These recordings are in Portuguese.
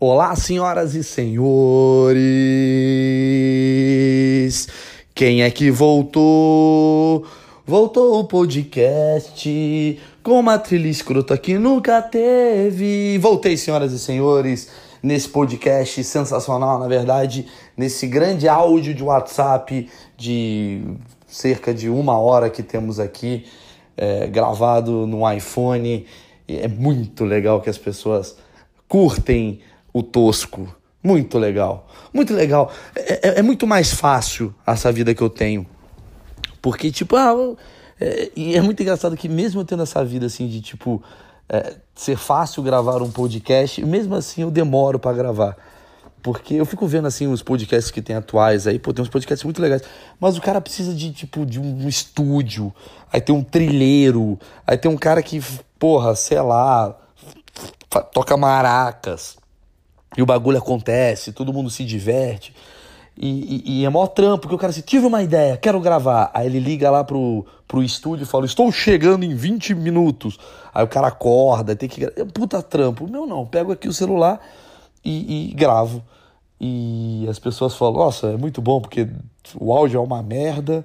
Olá, senhoras e senhores! Quem é que voltou? Voltou o podcast com uma trilha escrota que nunca teve. Voltei, senhoras e senhores, nesse podcast sensacional, na verdade, nesse grande áudio de WhatsApp de cerca de uma hora que temos aqui, é, gravado no iPhone. É muito legal que as pessoas curtem o tosco. Muito legal. Muito legal. É, é, é, muito mais fácil essa vida que eu tenho. Porque, tipo, ah, é, e é muito engraçado que mesmo eu tendo essa vida assim de tipo é, ser fácil gravar um podcast, mesmo assim eu demoro para gravar. Porque eu fico vendo assim os podcasts que tem atuais aí, pô, tem uns podcasts muito legais, mas o cara precisa de tipo de um, estúdio, aí tem um trilheiro, aí tem um cara que, porra, sei lá, toca maracas, e o bagulho acontece, todo mundo se diverte. E, e, e é maior trampo, porque o cara assim, tive uma ideia, quero gravar. Aí ele liga lá pro, pro estúdio e fala, estou chegando em 20 minutos. Aí o cara acorda, tem que. É puta trampo. Meu não, pego aqui o celular e, e gravo. E as pessoas falam, nossa, é muito bom, porque o áudio é uma merda,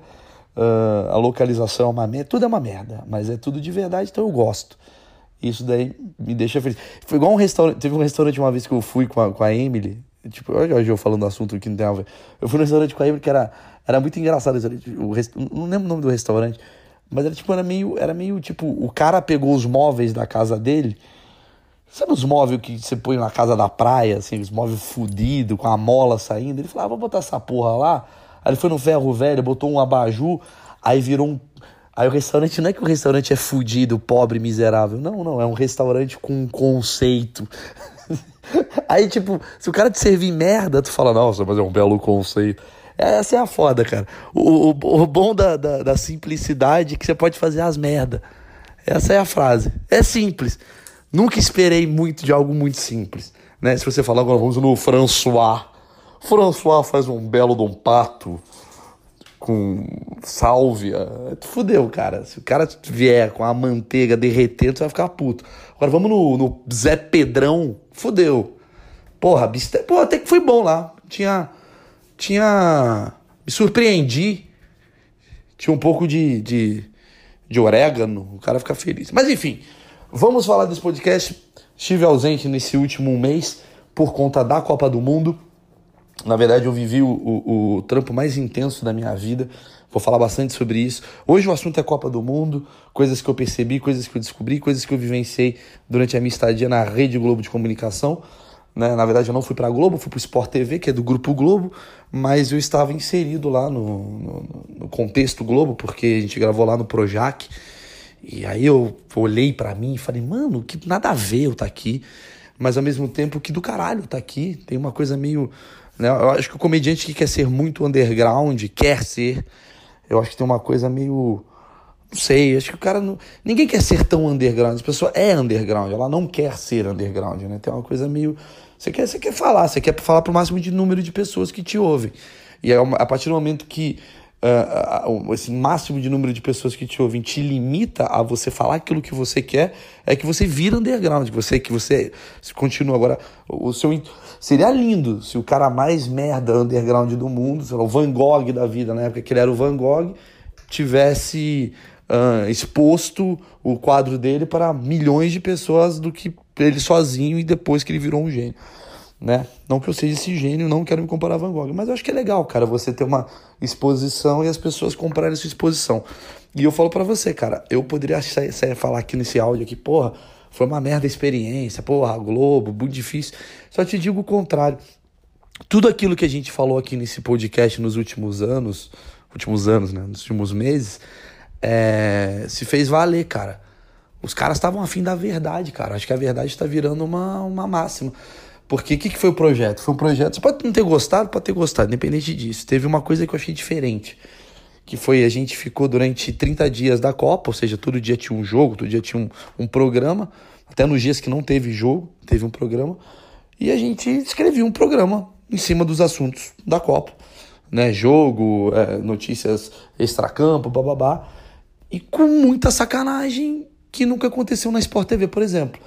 a localização é uma merda, tudo é uma merda, mas é tudo de verdade, então eu gosto. Isso daí me deixa feliz. Foi igual um restaurante. Teve um restaurante uma vez que eu fui com a, com a Emily. Tipo, olha eu falando do assunto que não tem a ver. Eu fui no restaurante com a Emily que era, era muito engraçado. O rest, não lembro o nome do restaurante. Mas era tipo, era meio, era meio tipo, o cara pegou os móveis da casa dele. Sabe os móveis que você põe na casa da praia, assim, os móveis fudidos, com a mola saindo? Ele falou, ah, vou botar essa porra lá. Aí ele foi no ferro velho, botou um abajur, aí virou um Aí o restaurante não é que o restaurante é fudido, pobre, miserável. Não, não. É um restaurante com um conceito. Aí, tipo, se o cara te servir merda, tu fala, nossa, mas é um belo conceito. Essa é a foda, cara. O, o, o bom da, da, da, simplicidade é que você pode fazer as merda. Essa é a frase. É simples. Nunca esperei muito de algo muito simples. Né? Se você falar agora, vamos no François. François faz um belo de um pato com sálvia, fudeu, cara. Se o cara vier com a manteiga derretendo, você vai ficar puto. Agora vamos no, no Zé Pedrão, fudeu. Porra, biste... Pô, até que foi bom lá. Tinha. Tinha. Me surpreendi. Tinha um pouco de, de, de orégano. O cara fica feliz. Mas enfim, vamos falar desse podcast. Estive ausente nesse último mês por conta da Copa do Mundo. Na verdade, eu vivi o, o, o, trampo mais intenso da minha vida. Vou falar bastante sobre isso. Hoje o assunto é Copa do Mundo, coisas que eu percebi, coisas que eu descobri, coisas que eu vivenciei durante a minha estadia na Rede Globo de Comunicação. Né? Na verdade, eu não fui para a Globo, fui para o Sport TV, que é do Grupo Globo, mas eu estava inserido lá no, no, no contexto Globo, porque a gente gravou lá no Projac. E aí eu olhei para mim e falei, mano, que nada a ver eu tá aqui, mas ao mesmo tempo que do caralho tá aqui. Tem uma coisa meio né? Eu acho que o comediante que quer ser muito underground, quer ser, eu acho que tem uma coisa meio. Não sei, acho que o cara não. Ninguém quer ser tão underground. A pessoa é underground, ela não quer ser underground, né? Tem uma coisa meio. Você quer, você quer falar, você quer falar para o máximo de número de pessoas que te ouvem. E a partir do momento que uh, esse máximo de número de pessoas que te ouvem te limita a você falar aquilo que você quer, é que você vira underground, que você que você continua. Agora o seu seria lindo se o cara mais merda underground do mundo, sei lá, o Van Gogh da vida, na época que ele era o Van Gogh, tivesse uh, exposto o quadro dele para milhões de pessoas do que ele sozinho e depois que ele virou um gênio né? Não que eu seja esse gênio, não quero me comparar a Van Gogh, mas eu acho que é legal, cara, você ter uma exposição e as pessoas comprarem sua exposição. E eu falo para você, cara, eu poderia sair, falar aqui nesse áudio aqui, porra, foi uma merda a experiência, porra, Globo, muito difícil. Só te digo o contrário. Tudo aquilo que a gente falou aqui nesse podcast nos últimos anos, últimos anos, né, nos últimos meses, é, se fez valer, cara. Os caras estavam afim da verdade, cara. Acho que a verdade está virando uma, uma máxima. Porque o que, que foi o projeto? Foi um projeto. Você pode não ter gostado, pode ter gostado, independente disso. Teve uma coisa que eu achei diferente. Que foi a gente ficou durante 30 dias da Copa, ou seja, todo dia tinha um jogo, todo dia tinha um, um programa. Até nos dias que não teve jogo, teve um programa. E a gente escrevia um programa em cima dos assuntos da Copa. Né? Jogo, é, notícias extracampo, bababá. E com muita sacanagem que nunca aconteceu na Sport TV, por exemplo.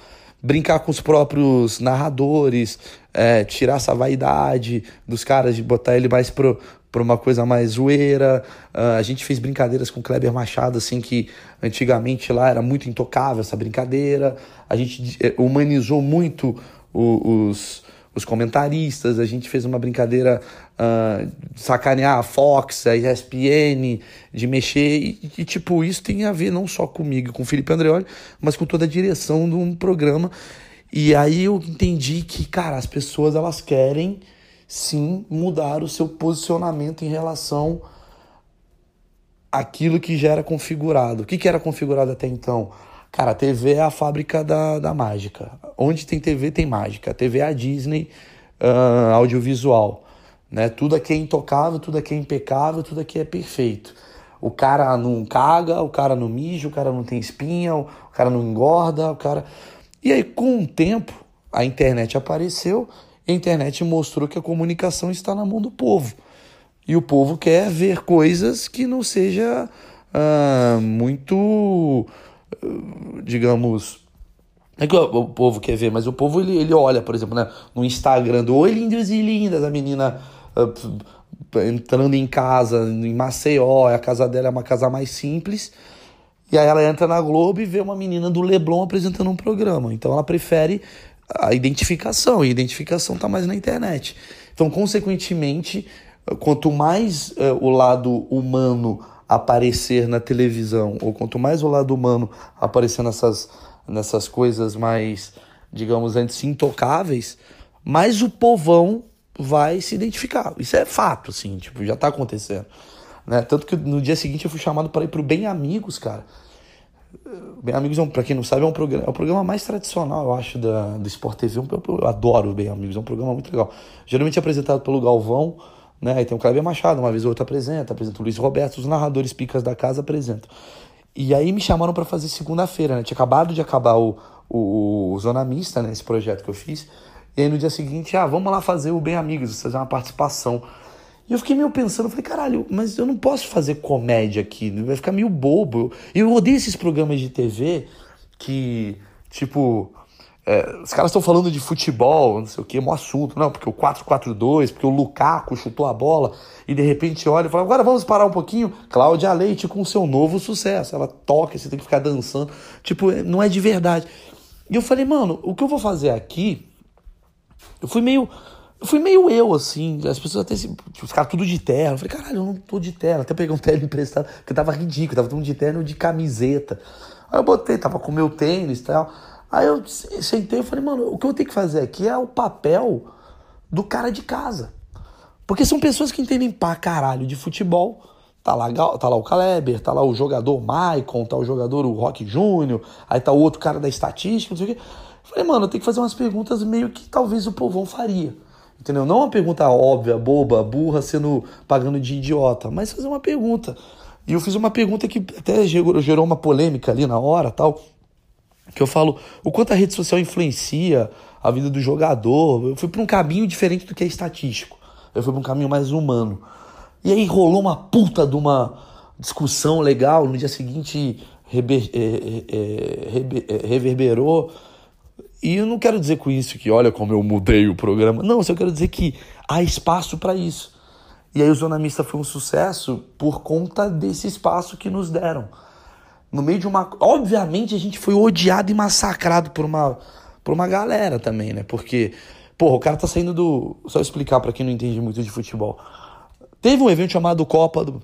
Brincar com os próprios narradores, é, tirar essa vaidade dos caras, de botar ele mais pro, pra uma coisa mais zoeira. Uh, a gente fez brincadeiras com Kleber Machado, assim, que antigamente lá era muito intocável essa brincadeira. A gente eh, humanizou muito os, os comentaristas, a gente fez uma brincadeira uh, sacanear a Fox, a ESPN, de mexer, e, e, tipo, isso tem a ver não só comigo, com o Felipe Andreoli, mas com toda a direção de um programa. E aí eu entendi que, cara, as pessoas elas querem sim mudar o seu posicionamento em relação àquilo que já era configurado. O que, que era configurado até então? Cara, a TV é a fábrica da, da mágica. Onde tem TV tem mágica. A TV é a Disney uh, audiovisual. Né? Tudo aqui é intocável, tudo aqui é impecável, tudo aqui é perfeito. O cara não caga, o cara não mija, o cara não tem espinha, o cara não engorda, o cara. E aí, com o tempo, a internet apareceu a internet mostrou que a comunicação está na mão do povo. E o povo quer ver coisas que não seja uh, muito, uh, digamos. É que o, povo quer ver, mas o povo ele, ele olha, por exemplo, né, no Instagram do Oi Lindos e Lindas, a menina entrando em casa, em Maceió, a casa dela é uma casa mais simples. E aí ela entra na Globo e vê uma menina do Leblon apresentando um programa. Então ela prefere a identificação, e a identificação está mais na internet. Então, consequentemente, quanto mais uh, o lado humano aparecer na televisão, ou quanto mais o lado humano aparecer nessas, nessas coisas mais, digamos, antes intocáveis, mais o povão vai se identificar. Isso é fato, assim, tipo, já está acontecendo. Né? Tanto que no dia seguinte eu fui chamado para ir pro Bem Amigos, cara. Bem Amigos, é um, pra quem não sabe, é um programa, é o programa mais tradicional, eu acho, da, do Sport TV. Eu, eu adoro o Bem Amigos, é um programa muito legal. Geralmente é apresentado pelo Galvão, né? Aí tem o Cleber Machado, uma vez ou outra apresenta, apresenta o Luiz Roberto, os narradores picas da casa apresentam. E aí me chamaram para fazer segunda-feira, né? Tinha acabado de acabar o, o, o Zona Mista, né? Esse projeto que eu fiz. E aí no dia seguinte, ah, vamos lá fazer o Bem Amigos, fazer uma participação. E eu fiquei meio pensando, falei, caralho, mas eu não posso fazer comédia aqui, vai ficar meio bobo. E eu odeio esses programas de TV que, tipo, é, os caras estão falando de futebol, não sei o que, é um assunto, não, porque o 4-4-2, porque o Lukaku chutou a bola e de repente olha e fala, agora vamos parar um pouquinho. Cláudia Leite com seu novo sucesso. Ela toca, você tem que ficar dançando. Tipo, não é de verdade. E eu falei, mano, o que eu vou fazer aqui? Eu fui meio eu fui meio eu, assim, as pessoas até se. Tipo, os caras tudo de terno. Eu falei, caralho, eu não tô de terno. Até peguei um terno emprestado, porque tava ridículo, tava todo de terno de camiseta. Aí eu botei, tava com meu tênis e tal. Aí eu sentei e falei, mano, o que eu tenho que fazer aqui é o papel do cara de casa. Porque são pessoas que entendem pra caralho de futebol. Tá lá, tá lá o Kaleber, tá lá o jogador Maicon, tá o jogador o Rock Júnior, aí tá o outro cara da estatística, não sei o quê. Falei, mano, eu tenho que fazer umas perguntas meio que talvez o povão faria. Entendeu? Não uma pergunta óbvia, boba, burra, sendo pagando de idiota, mas fazer uma pergunta. E eu fiz uma pergunta que até gerou uma polêmica ali na hora, tal, que eu falo o quanto a rede social influencia a vida do jogador. Eu fui para um caminho diferente do que é estatístico. Eu fui para um caminho mais humano. E aí rolou uma puta de uma discussão legal. No dia seguinte rever, é, é, é, reverberou e eu não quero dizer com isso que, olha como eu mudei o programa. Não, só quero dizer que há espaço para isso. E aí o Zona Mista foi um sucesso por conta desse espaço que nos deram. No meio de uma. Obviamente a gente foi odiado e massacrado por uma, por uma galera também, né? Porque, porra, o cara tá saindo do. Só explicar para quem não entende muito de futebol. Teve um evento chamado Copa do.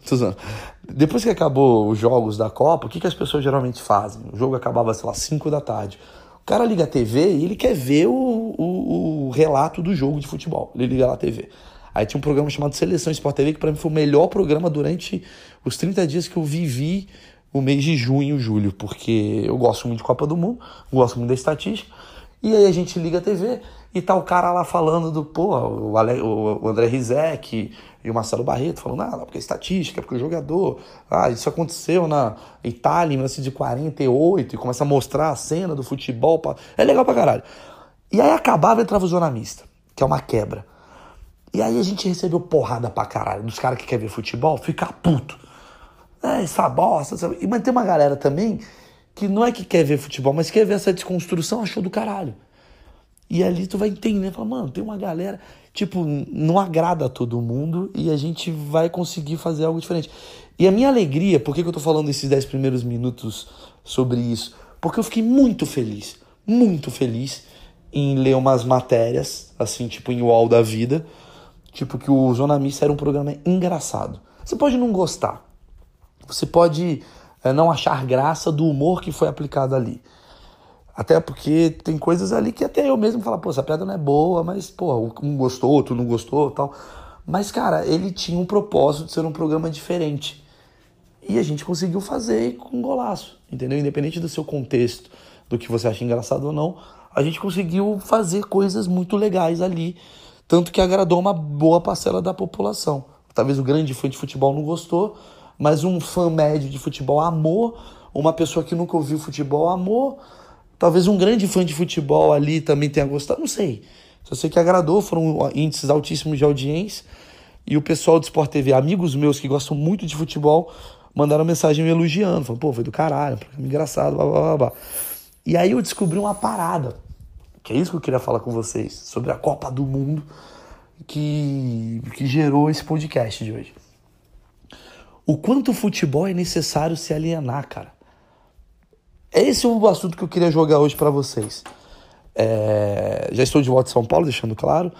Depois que acabou os jogos da Copa, o que, que as pessoas geralmente fazem? O jogo acabava, sei lá, 5 da tarde. O cara liga a TV e ele quer ver o, o, o, relato do jogo de futebol. Ele liga lá a TV. Aí tinha um programa chamado Seleção Sport TV, que para mim foi o melhor programa durante os 30 dias que eu vivi o mês de junho e julho, porque eu gosto muito de Copa do Mundo, gosto muito da estatística. E aí a gente liga a TV e tá o cara lá falando do, pô, o, Ale, o André Rizek e o Marcelo Barreto falando, ah, porque é estatística, porque o jogador, ah, isso aconteceu na Itália em 1948 e começa a mostrar a cena do futebol. Pra... É legal pra caralho. E aí acabava e entrava o jornalista, que é uma quebra. E aí a gente recebeu porrada pra caralho dos caras que querem ver futebol, ficar puto. É, essa bosta, sabe? Mas tem uma galera também que não é que quer ver futebol, mas quer ver essa desconstrução, achou do caralho. E ali tu vai entender, fala, mano, tem uma galera, tipo, não agrada a todo mundo e a gente vai conseguir fazer algo diferente. E a minha alegria, por que, que eu tô falando esses 10 primeiros minutos sobre isso? Porque eu fiquei muito feliz, muito feliz em ler umas matérias, assim, tipo em UOL da vida, tipo que o Zona Mista era um programa engraçado. Você pode não gostar, você pode é, não achar graça do humor que foi aplicado ali. Até porque tem coisas ali que até eu mesmo falo, pô, essa piada não é boa, mas, pô, um gostou, outro não gostou tal. Mas, cara, ele tinha um propósito de ser um programa diferente. E a gente conseguiu fazer com golaço, entendeu? Independente do seu contexto, do que você acha engraçado ou não, a gente conseguiu fazer coisas muito legais ali. Tanto que agradou uma boa parcela da população. Talvez o grande fã de futebol não gostou, mas um fã médio de futebol amou. Uma pessoa que nunca ouviu futebol amou. Talvez um grande fã de futebol ali também tenha gostado, não sei. Só sei que agradou, foram índices altíssimos de audiência. E o pessoal do Sport TV, amigos meus que gostam muito de futebol, mandaram mensagem me elogiando. Falaram, pô, foi do caralho, programa engraçado, blá, blá, blá, blá. E aí eu descobri uma parada, que é isso que eu queria falar com vocês, sobre a Copa do Mundo que, que gerou esse podcast de hoje. O quanto o futebol é necessário se alienar, cara. Esse é o assunto que eu queria jogar hoje para vocês. É, já estou de volta em São Paulo, deixando claro.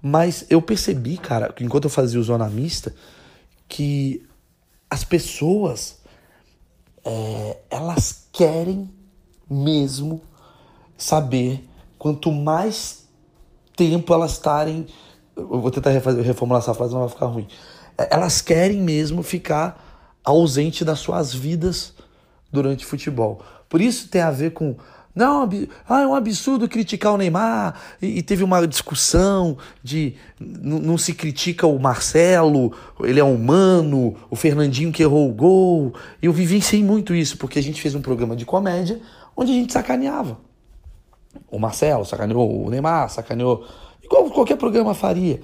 Mas eu percebi, cara, enquanto eu fazia o Zona Mista, que as pessoas é, elas querem mesmo saber quanto mais tempo elas estarem. Eu vou tentar reformular essa frase, não vai ficar ruim. É, elas querem mesmo ficar ausente das suas vidas durante futebol. Por isso tem a ver com. Não, ah, é um absurdo criticar o Neymar. E, e teve uma discussão de não se critica o Marcelo, ele é humano, o Fernandinho que errou o gol. Eu vivenciei muito isso, porque a gente fez um programa de comédia onde a gente sacaneava. O Marcelo sacaneou, o Neymar sacaneou, igual qualquer programa faria.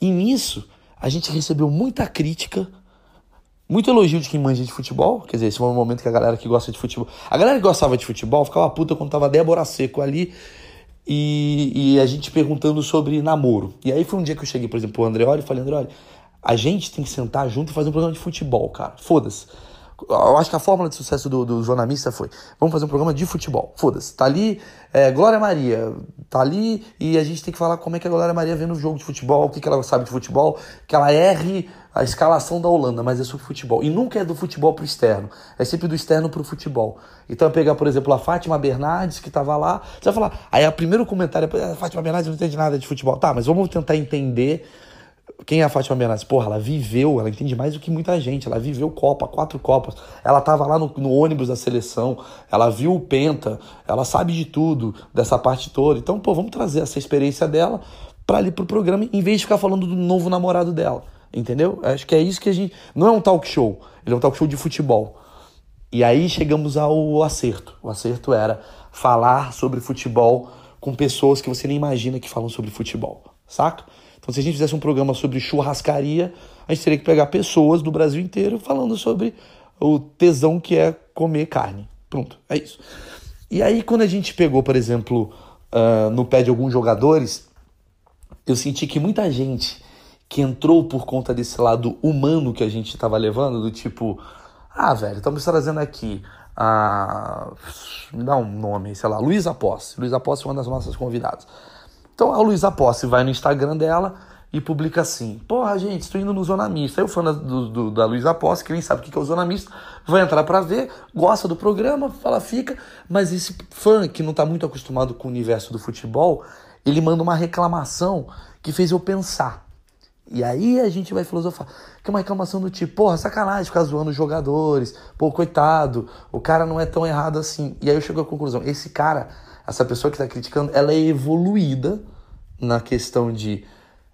E nisso, a gente recebeu muita crítica muito elogio de quem manja de futebol, quer dizer, esse foi um momento que a galera que gosta de futebol. A galera que gostava de futebol ficava puta quando tava Débora Seco ali e, e a gente perguntando sobre namoro. E aí foi um dia que eu cheguei, por exemplo, pro André e falei: André, a gente tem que sentar junto e fazer um programa de futebol, cara. Foda-se. Eu acho que a fórmula de sucesso do, do jornalista foi: vamos fazer um programa de futebol. Foda-se. Tá ali é, Glória Maria, tá ali e a gente tem que falar como é que a Glória Maria vê no jogo de futebol, o que, que ela sabe de futebol, que ela erre a escalação da Holanda, mas é sobre futebol. E nunca é do futebol pro externo, é sempre do externo pro futebol. Então, pegar, por exemplo, a Fátima Bernardes, que tava lá, você vai falar, aí o primeiro comentário é: Fátima Bernardes não entende nada de futebol. Tá, mas vamos tentar entender quem é a Fátima Bernardes? Porra, ela viveu, ela entende mais do que muita gente. Ela viveu Copa, quatro Copas. Ela tava lá no, no, ônibus da seleção, ela viu o Penta, ela sabe de tudo, dessa parte toda. Então, pô, vamos trazer essa experiência dela para ali pro programa, em vez de ficar falando do novo namorado dela. Entendeu? Acho que é isso que a gente. Não é um talk show, ele é um talk show de futebol. E aí chegamos ao acerto. O acerto era falar sobre futebol com pessoas que você nem imagina que falam sobre futebol, saca? Então, se a gente fizesse um programa sobre churrascaria, a gente teria que pegar pessoas do Brasil inteiro falando sobre o tesão que é comer carne. Pronto, é isso. E aí, quando a gente pegou, por exemplo, uh, no pé de alguns jogadores, eu senti que muita gente que entrou por conta desse lado humano que a gente estava levando, do tipo, ah, velho, estamos trazendo aqui a. Me dá um nome, sei lá, Luísa Posse. Luísa Posse é uma das nossas convidadas. Então a Luísa Posse vai no Instagram dela e publica assim: Porra, gente, estou indo no Zona Mista. Aí o fã da, do, da Luísa Posse, que nem sabe o que é o Zona Mista, vai entrar para ver, gosta do programa, fala, fica. Mas esse fã que não está muito acostumado com o universo do futebol, ele manda uma reclamação que fez eu pensar. E aí a gente vai filosofar. Que é uma reclamação do tipo, porra, sacanagem ficar zoando os jogadores, pô, coitado, o cara não é tão errado assim. E aí eu chego à conclusão: esse cara essa pessoa que está criticando, ela é evoluída na questão de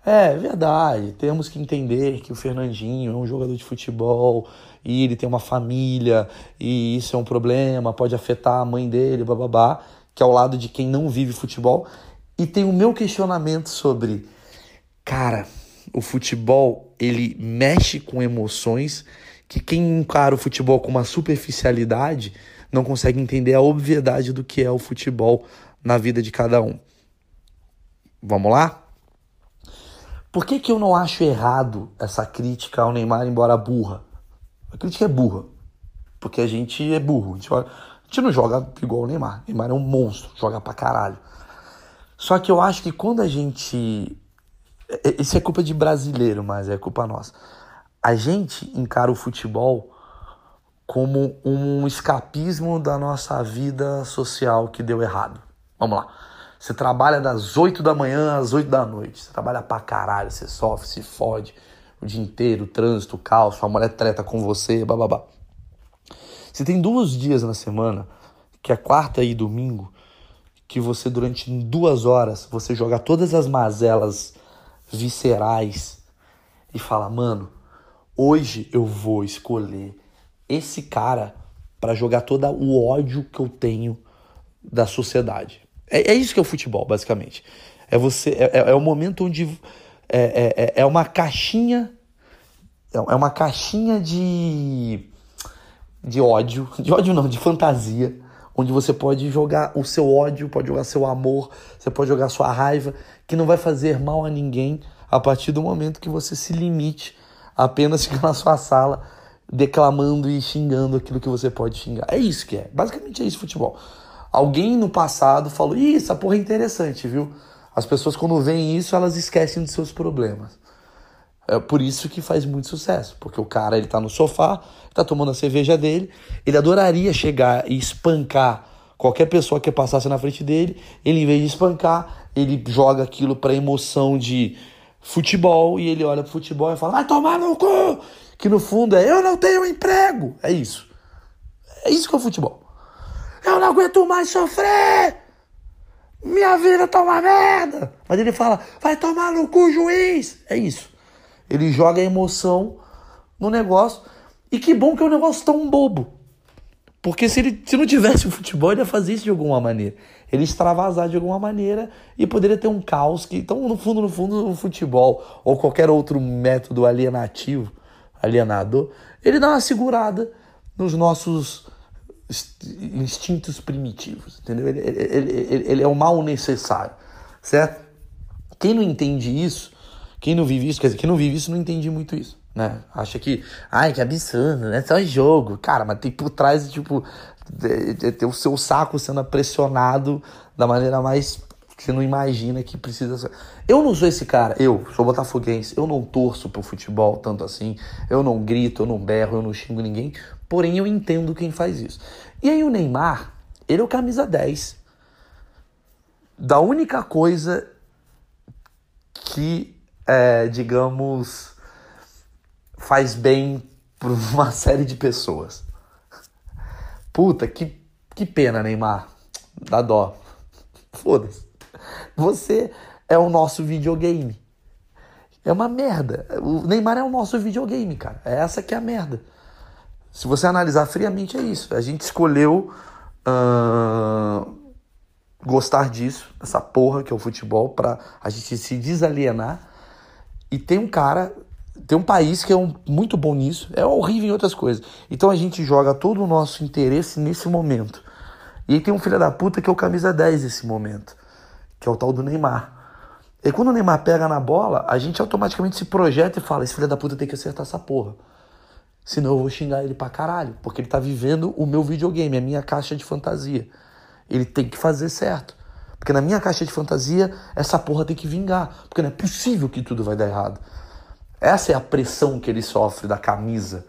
é verdade, temos que entender que o Fernandinho é um jogador de futebol e ele tem uma família e isso é um problema, pode afetar a mãe dele, bababá, que é ao lado de quem não vive futebol. E tem o meu questionamento sobre, cara, o futebol ele mexe com emoções que quem encara o futebol com uma superficialidade não consegue entender a obviedade do que é o futebol na vida de cada um. Vamos lá? Por que, que eu não acho errado essa crítica ao Neymar, embora burra? A crítica é burra. Porque a gente é burro. A gente, a gente não joga igual o Neymar. O Neymar é um monstro, joga pra caralho. Só que eu acho que quando a gente. Isso é culpa de brasileiro, mas é culpa nossa. A gente encara o futebol como um escapismo da nossa vida social que deu errado. Vamos lá. Você trabalha das 8 da manhã às 8 da noite. Você trabalha pra caralho, você sofre, se fode o dia inteiro, trânsito, caos, sua mulher treta com você, bababá. Você tem dois dias na semana, que é quarta e domingo, que você durante duas horas você joga todas as mazelas viscerais e fala, mano, hoje eu vou escolher esse cara para jogar todo o ódio que eu tenho da sociedade. É, é isso que é o futebol, basicamente. É você é, é, é o momento onde é, é, é, é uma caixinha é uma caixinha de de ódio, de ódio não, de fantasia, onde você pode jogar o seu ódio, pode jogar seu amor, você pode jogar sua raiva, que não vai fazer mal a ninguém a partir do momento que você se limite a apenas ficar na sua sala declamando e xingando aquilo que você pode xingar. É isso que é. Basicamente é isso futebol. Alguém no passado falou: Ih, essa porra é interessante, viu? As pessoas, quando veem isso, elas esquecem dos seus problemas. É por isso que faz muito sucesso, porque o cara ele tá no sofá, tá tomando a cerveja dele, ele adoraria chegar e espancar qualquer pessoa que passasse na frente dele, ele em vez de espancar, ele joga aquilo para emoção de futebol e ele olha pro futebol e fala: "Vai tomar no cu!" Que no fundo é: "Eu não tenho emprego". É isso. É isso que é o futebol. Eu não aguento mais sofrer. Minha vida tá uma merda. Mas ele fala, vai tomar no cu, juiz. É isso. Ele joga a emoção no negócio. E que bom que é um negócio tão bobo. Porque se ele se não tivesse o futebol, ele ia fazer isso de alguma maneira. Ele extravasar de alguma maneira e poderia ter um caos que. Então, no fundo, no fundo, o futebol ou qualquer outro método alienativo, alienador, ele dá uma segurada nos nossos instintos primitivos, entendeu? Ele, ele, ele, ele, é o mal necessário, certo? Quem não entende isso, quem não vive isso, quer dizer, quem não vive isso não entende muito isso, né? Acha que, ai, que absurdo, né? Só jogo. Cara, mas tem por trás, tipo, ter o seu saco sendo pressionado da maneira mais que você não imagina que precisa ser. Eu não sou esse cara, eu sou botafoguense, eu não torço pro futebol tanto assim, eu não grito, eu não berro, eu não xingo ninguém, porém eu entendo quem faz isso. E aí o Neymar, ele é o camisa 10 da única coisa que, é, digamos, faz bem para uma série de pessoas. Puta, que, que pena, Neymar. Dá dó. Foda-se. Você é o nosso videogame. É uma merda. O Neymar é o nosso videogame, cara. É essa que é a merda. Se você analisar friamente, é isso. A gente escolheu uh, gostar disso, essa porra que é o futebol, pra a gente se desalienar. E tem um cara, tem um país que é um, muito bom nisso, é horrível em outras coisas. Então a gente joga todo o nosso interesse nesse momento. E aí tem um filho da puta que é o camisa 10 nesse momento que é o tal do Neymar. E quando o Neymar pega na bola, a gente automaticamente se projeta e fala: esse filho da puta tem que acertar essa porra. Senão eu vou xingar ele pra caralho. Porque ele tá vivendo o meu videogame, a minha caixa de fantasia. Ele tem que fazer certo. Porque na minha caixa de fantasia, essa porra tem que vingar. Porque não é possível que tudo vai dar errado. Essa é a pressão que ele sofre da camisa.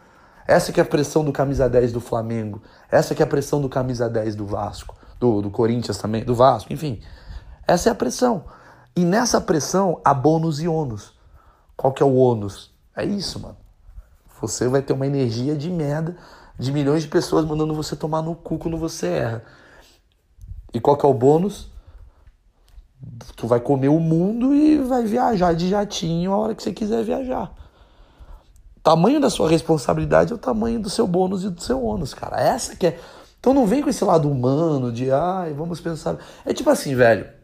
Essa que é a pressão do camisa 10 do Flamengo. Essa que é a pressão do camisa 10 do Vasco. Do, do Corinthians também, do Vasco, enfim. Essa é a pressão. E nessa pressão há bônus e ônus. Qual que é o ônus? É isso, mano. Você vai ter uma energia de merda de milhões de pessoas mandando você tomar no cu quando você erra. E qual que é o bônus? Tu vai comer o mundo e vai viajar de jatinho a hora que você quiser viajar. Tamanho da sua responsabilidade é o tamanho do seu bônus e do seu ônus, cara. Essa que é. Então não vem com esse lado humano de, ai, vamos pensar. É tipo assim, velho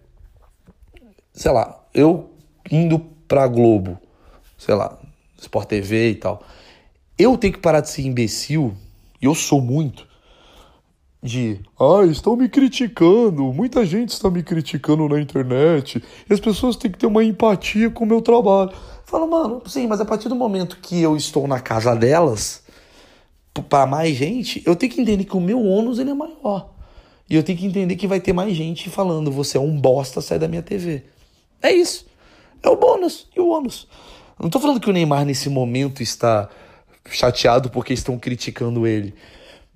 sei lá, eu indo pra Globo, sei lá, Sport TV e tal, eu tenho que parar de ser imbecil, e eu sou muito, de ah, estão me criticando, muita gente está me criticando na internet, e as pessoas têm que ter uma empatia com o meu trabalho. Fala, mano, sim, mas a partir do momento que eu estou na casa delas, para mais gente, eu tenho que entender que o meu ônus ele é maior. E eu tenho que entender que vai ter mais gente falando, você é um bosta, sai da minha TV. É isso. É o bônus e o ônus. Não tô falando que o Neymar nesse momento está chateado porque estão criticando ele.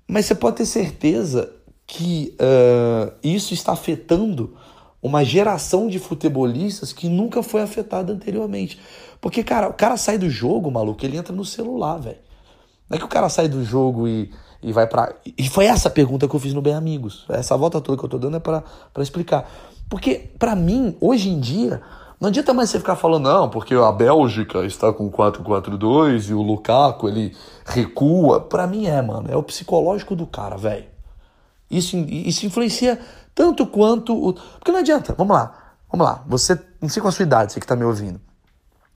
Mas você pode ter certeza que uh, isso está afetando uma geração de futebolistas que nunca foi afetada anteriormente. Porque, cara, o cara sai do jogo, maluco, ele entra no celular, velho. Não é que o cara sai do jogo e, e vai para E foi essa pergunta que eu fiz no Bem Amigos. Essa volta toda que eu tô dando é para explicar. Porque, para mim, hoje em dia, não adianta mais você ficar falando, não, porque a Bélgica está com 4-4-2 e o Lukaku, ele recua. Para mim é, mano. É o psicológico do cara, velho. Isso, isso influencia tanto quanto. O... Porque não adianta, vamos lá. Vamos lá. Você, não sei qual a sua idade, você que tá me ouvindo.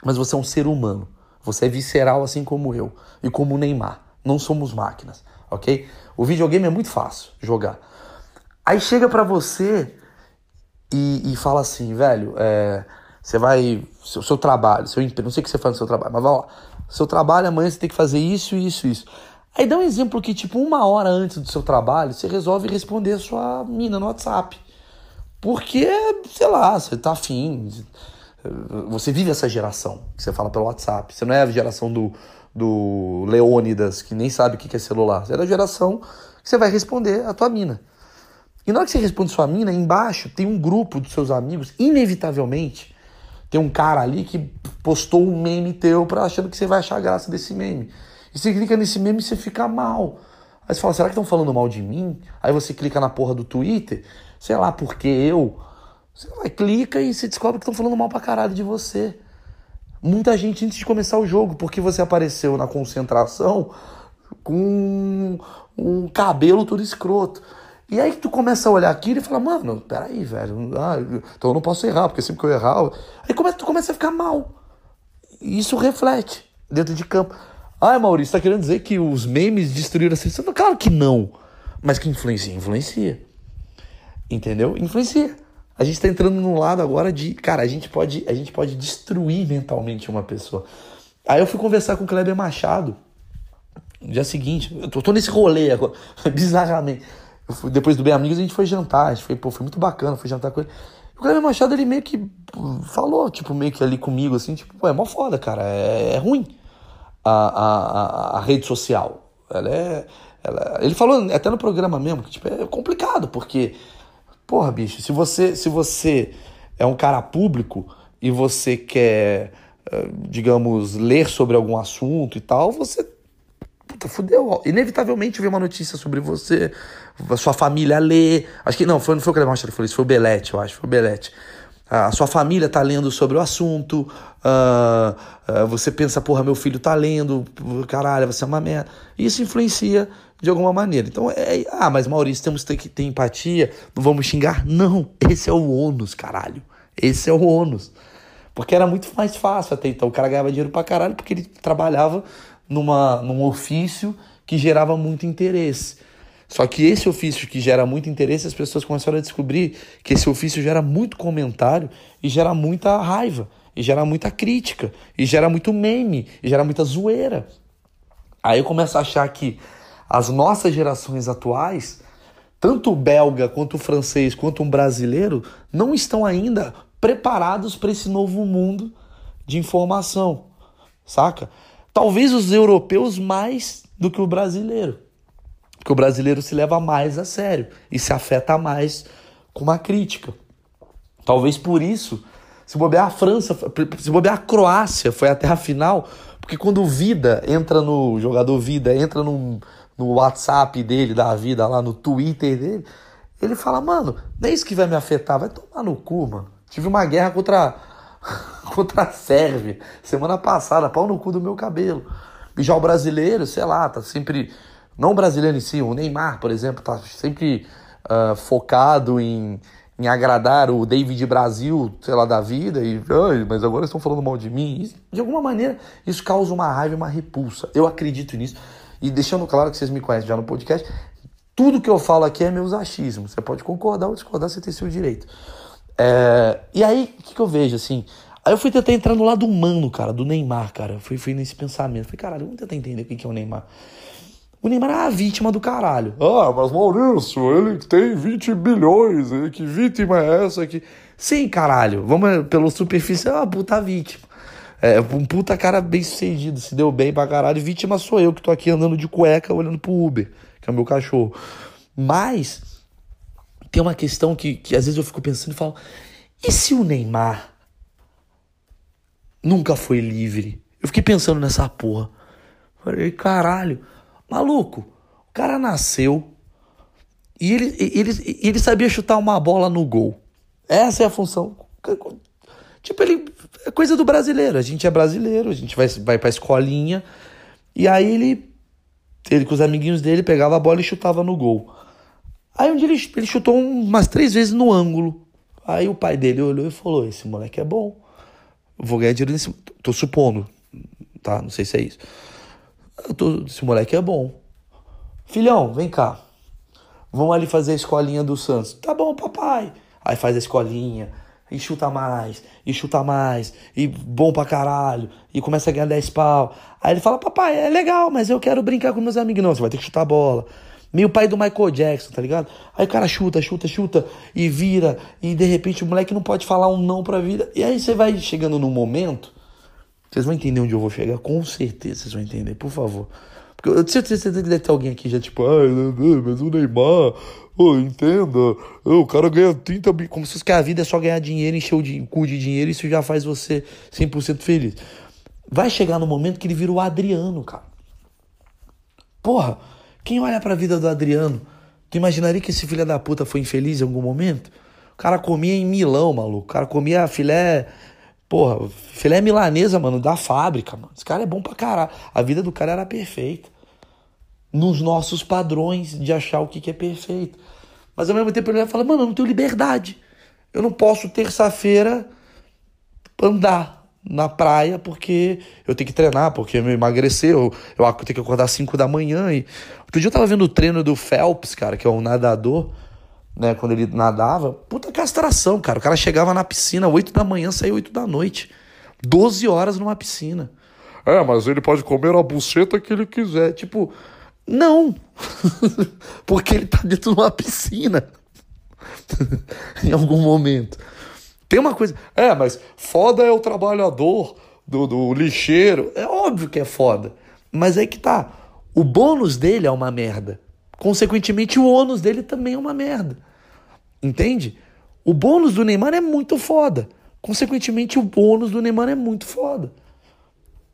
Mas você é um ser humano. Você é visceral assim como eu e como o Neymar. Não somos máquinas, ok? O videogame é muito fácil jogar. Aí chega para você e, e, fala assim, velho, é, você vai. Seu, seu trabalho, seu emprego, não sei o que você faz no seu trabalho, mas vai lá. Seu trabalho amanhã você tem que fazer isso, isso, isso. Aí dá um exemplo que, tipo, uma hora antes do seu trabalho, você resolve responder a sua mina no WhatsApp. Porque, sei lá, você tá afim. Você vive essa geração que você fala pelo WhatsApp. Você não é a geração do, do Leônidas, que nem sabe o que é celular. Você é da geração que você vai responder a tua mina. E na hora que você responde sua mina, embaixo tem um grupo dos seus amigos, inevitavelmente, tem um cara ali que postou um meme teu pra achando que você vai achar graça desse meme. E você clica nesse meme e você fica mal. Aí você fala, será que estão falando mal de mim? Aí você clica na porra do Twitter, sei lá, porque eu. Você vai, clica e você descobre que estão falando mal pra caralho de você. Muita gente antes de começar o jogo, porque você apareceu na concentração com um cabelo todo escroto. E aí tu começa a olhar aquilo e fala, mano, peraí, velho, ah, então eu não posso errar, porque sempre que eu errar. Aí tu começa a ficar mal. E isso reflete dentro de campo. Ah, Maurício, tá querendo dizer que os memes destruíram a seleção? Claro que não. Mas que influencia? Influencia. Entendeu? Influencia. A gente está entrando num lado agora de, cara, a gente pode, a gente pode destruir mentalmente uma pessoa. Aí eu fui conversar com o Kleber Machado no dia seguinte. Eu tô, tô nesse rolê agora, bizarramente. Fui, depois do Bem Amigos a gente foi jantar, a gente foi, pô, foi muito bacana, foi jantar com ele. O Kleber Machado ele meio que falou, tipo, meio que ali comigo, assim, tipo, pô, é mó foda, cara, é, é ruim a, a, a, rede social. Ela é. Ela, ele falou até no programa mesmo que tipo, é complicado, porque Porra, bicho, se você, se você é um cara público e você quer, eh, digamos, ler sobre algum assunto e tal, você. Puta, fudeu. Inevitavelmente vê uma notícia sobre você, a sua família lê. Acho que não, foi, não foi o Clemente que falou isso, foi o Belete, eu acho, foi o Belete. A sua família tá lendo sobre o assunto, uh, uh, você pensa, porra, meu filho tá lendo, caralho, você é uma merda. Isso influencia de alguma maneira. Então, é, ah, mas Maurício, temos que ter empatia, não vamos xingar? Não, esse é o ônus, caralho. Esse é o ônus. Porque era muito mais fácil até então. O cara ganhava dinheiro pra caralho porque ele trabalhava numa, num ofício que gerava muito interesse. Só que esse ofício que gera muito interesse, as pessoas começaram a descobrir que esse ofício gera muito comentário e gera muita raiva, e gera muita crítica, e gera muito meme, e gera muita zoeira. Aí eu começo a achar que as nossas gerações atuais, tanto o belga quanto o francês quanto o brasileiro, não estão ainda preparados para esse novo mundo de informação, saca? Talvez os europeus mais do que o brasileiro. Porque o brasileiro se leva mais a sério e se afeta mais com uma crítica. Talvez por isso, se bobear a França, se bobear a Croácia foi até a final, porque quando o Vida entra no jogador Vida, entra no, no WhatsApp dele, da vida lá, no Twitter dele, ele fala, mano, é isso que vai me afetar, vai tomar no cu, mano. Tive uma guerra contra, contra a Sérvia semana passada, pau no cu do meu cabelo. E já o brasileiro, sei lá, tá sempre. Não o brasileiro em si, o Neymar, por exemplo, tá sempre uh, focado em, em agradar o David Brasil, sei lá, da vida, e mas agora estão falando mal de mim. De alguma maneira, isso causa uma raiva, uma repulsa. Eu acredito nisso. E deixando claro que vocês me conhecem já no podcast, Tudo que eu falo aqui é meus achismos. Você pode concordar ou discordar, você tem seu direito. É, e aí, o que, que, eu vejo, assim? Aí eu fui tentar entrar no lado humano, cara, do Neymar, cara. Eu fui, fui nesse pensamento. Falei, caralho, vamos tentar entender o que, que é o Neymar. O Neymar é a vítima do caralho. Ah, mas Maurício, ele tem 20 bilhões. Que vítima é essa aqui? Sim, caralho. Vamos pelo superfície, é uma puta vítima. É um puta cara bem sucedido, se deu bem pra caralho. Vítima sou eu que tô aqui andando de cueca olhando pro Uber, que é o meu cachorro. Mas tem uma questão que, que às vezes eu fico pensando e falo: e se o Neymar nunca foi livre? Eu fiquei pensando nessa porra. Falei, caralho, maluco, o cara nasceu e ele, ele, ele sabia chutar uma bola no gol. Essa é a função. Tipo, ele. É coisa do brasileiro. A gente é brasileiro, a gente vai, vai pra escolinha. E aí ele. Ele com os amiguinhos dele pegava a bola e chutava no gol. Aí um dia ele, ele chutou umas três vezes no ângulo. Aí o pai dele olhou e falou: Esse moleque é bom. Vou ganhar dinheiro nesse. Tô supondo, tá? Não sei se é isso. Tô, esse moleque é bom. Filhão, vem cá. Vamos ali fazer a escolinha do Santos. Tá bom, papai. Aí faz a escolinha e chuta mais, e chuta mais, e bom pra caralho, e começa a ganhar 10 pau. Aí ele fala, papai, é legal, mas eu quero brincar com meus amigos. Não, você vai ter que chutar a bola. Meio pai do Michael Jackson, tá ligado? Aí o cara chuta, chuta, chuta, e vira, e de repente o moleque não pode falar um não pra vida. E aí você vai chegando num momento, vocês vão entender onde eu vou chegar, com certeza vocês vão entender, por favor. Porque eu tenho certeza que deve ter alguém aqui já tipo, ai, mas o Neymar, oh, entenda, oh, o cara ganha 30 mil. Como se fosse que a vida é só ganhar dinheiro, encher o cu de dinheiro, isso já faz você 100% feliz. Vai chegar no momento que ele vira o Adriano, cara. Porra, quem olha pra vida do Adriano, tu imaginaria que esse filho da puta foi infeliz em algum momento? O cara comia em Milão, maluco. O cara comia filé. Porra, filé milanesa, mano, da fábrica, mano. Esse cara é bom pra caralho. A vida do cara era perfeita nos nossos padrões de achar o que, que é perfeito. Mas ao mesmo tempo ele fala, mano, eu não tenho liberdade. Eu não posso terça-feira andar na praia porque eu tenho que treinar, porque eu emagrecer, eu, eu tenho que acordar às 5 da manhã. E... Outro dia eu tava vendo o treino do Phelps, cara, que é um nadador, né, quando ele nadava. Puta castração, cara. O cara chegava na piscina 8 da manhã, saía 8 da noite. 12 horas numa piscina. É, mas ele pode comer a buceta que ele quiser. Tipo, não! Porque ele tá dentro de uma piscina. em algum momento. Tem uma coisa. É, mas foda é o trabalhador do, do lixeiro. É óbvio que é foda. Mas é que tá. O bônus dele é uma merda. Consequentemente, o ônus dele também é uma merda. Entende? O bônus do Neymar é muito foda. Consequentemente, o bônus do Neymar é muito foda.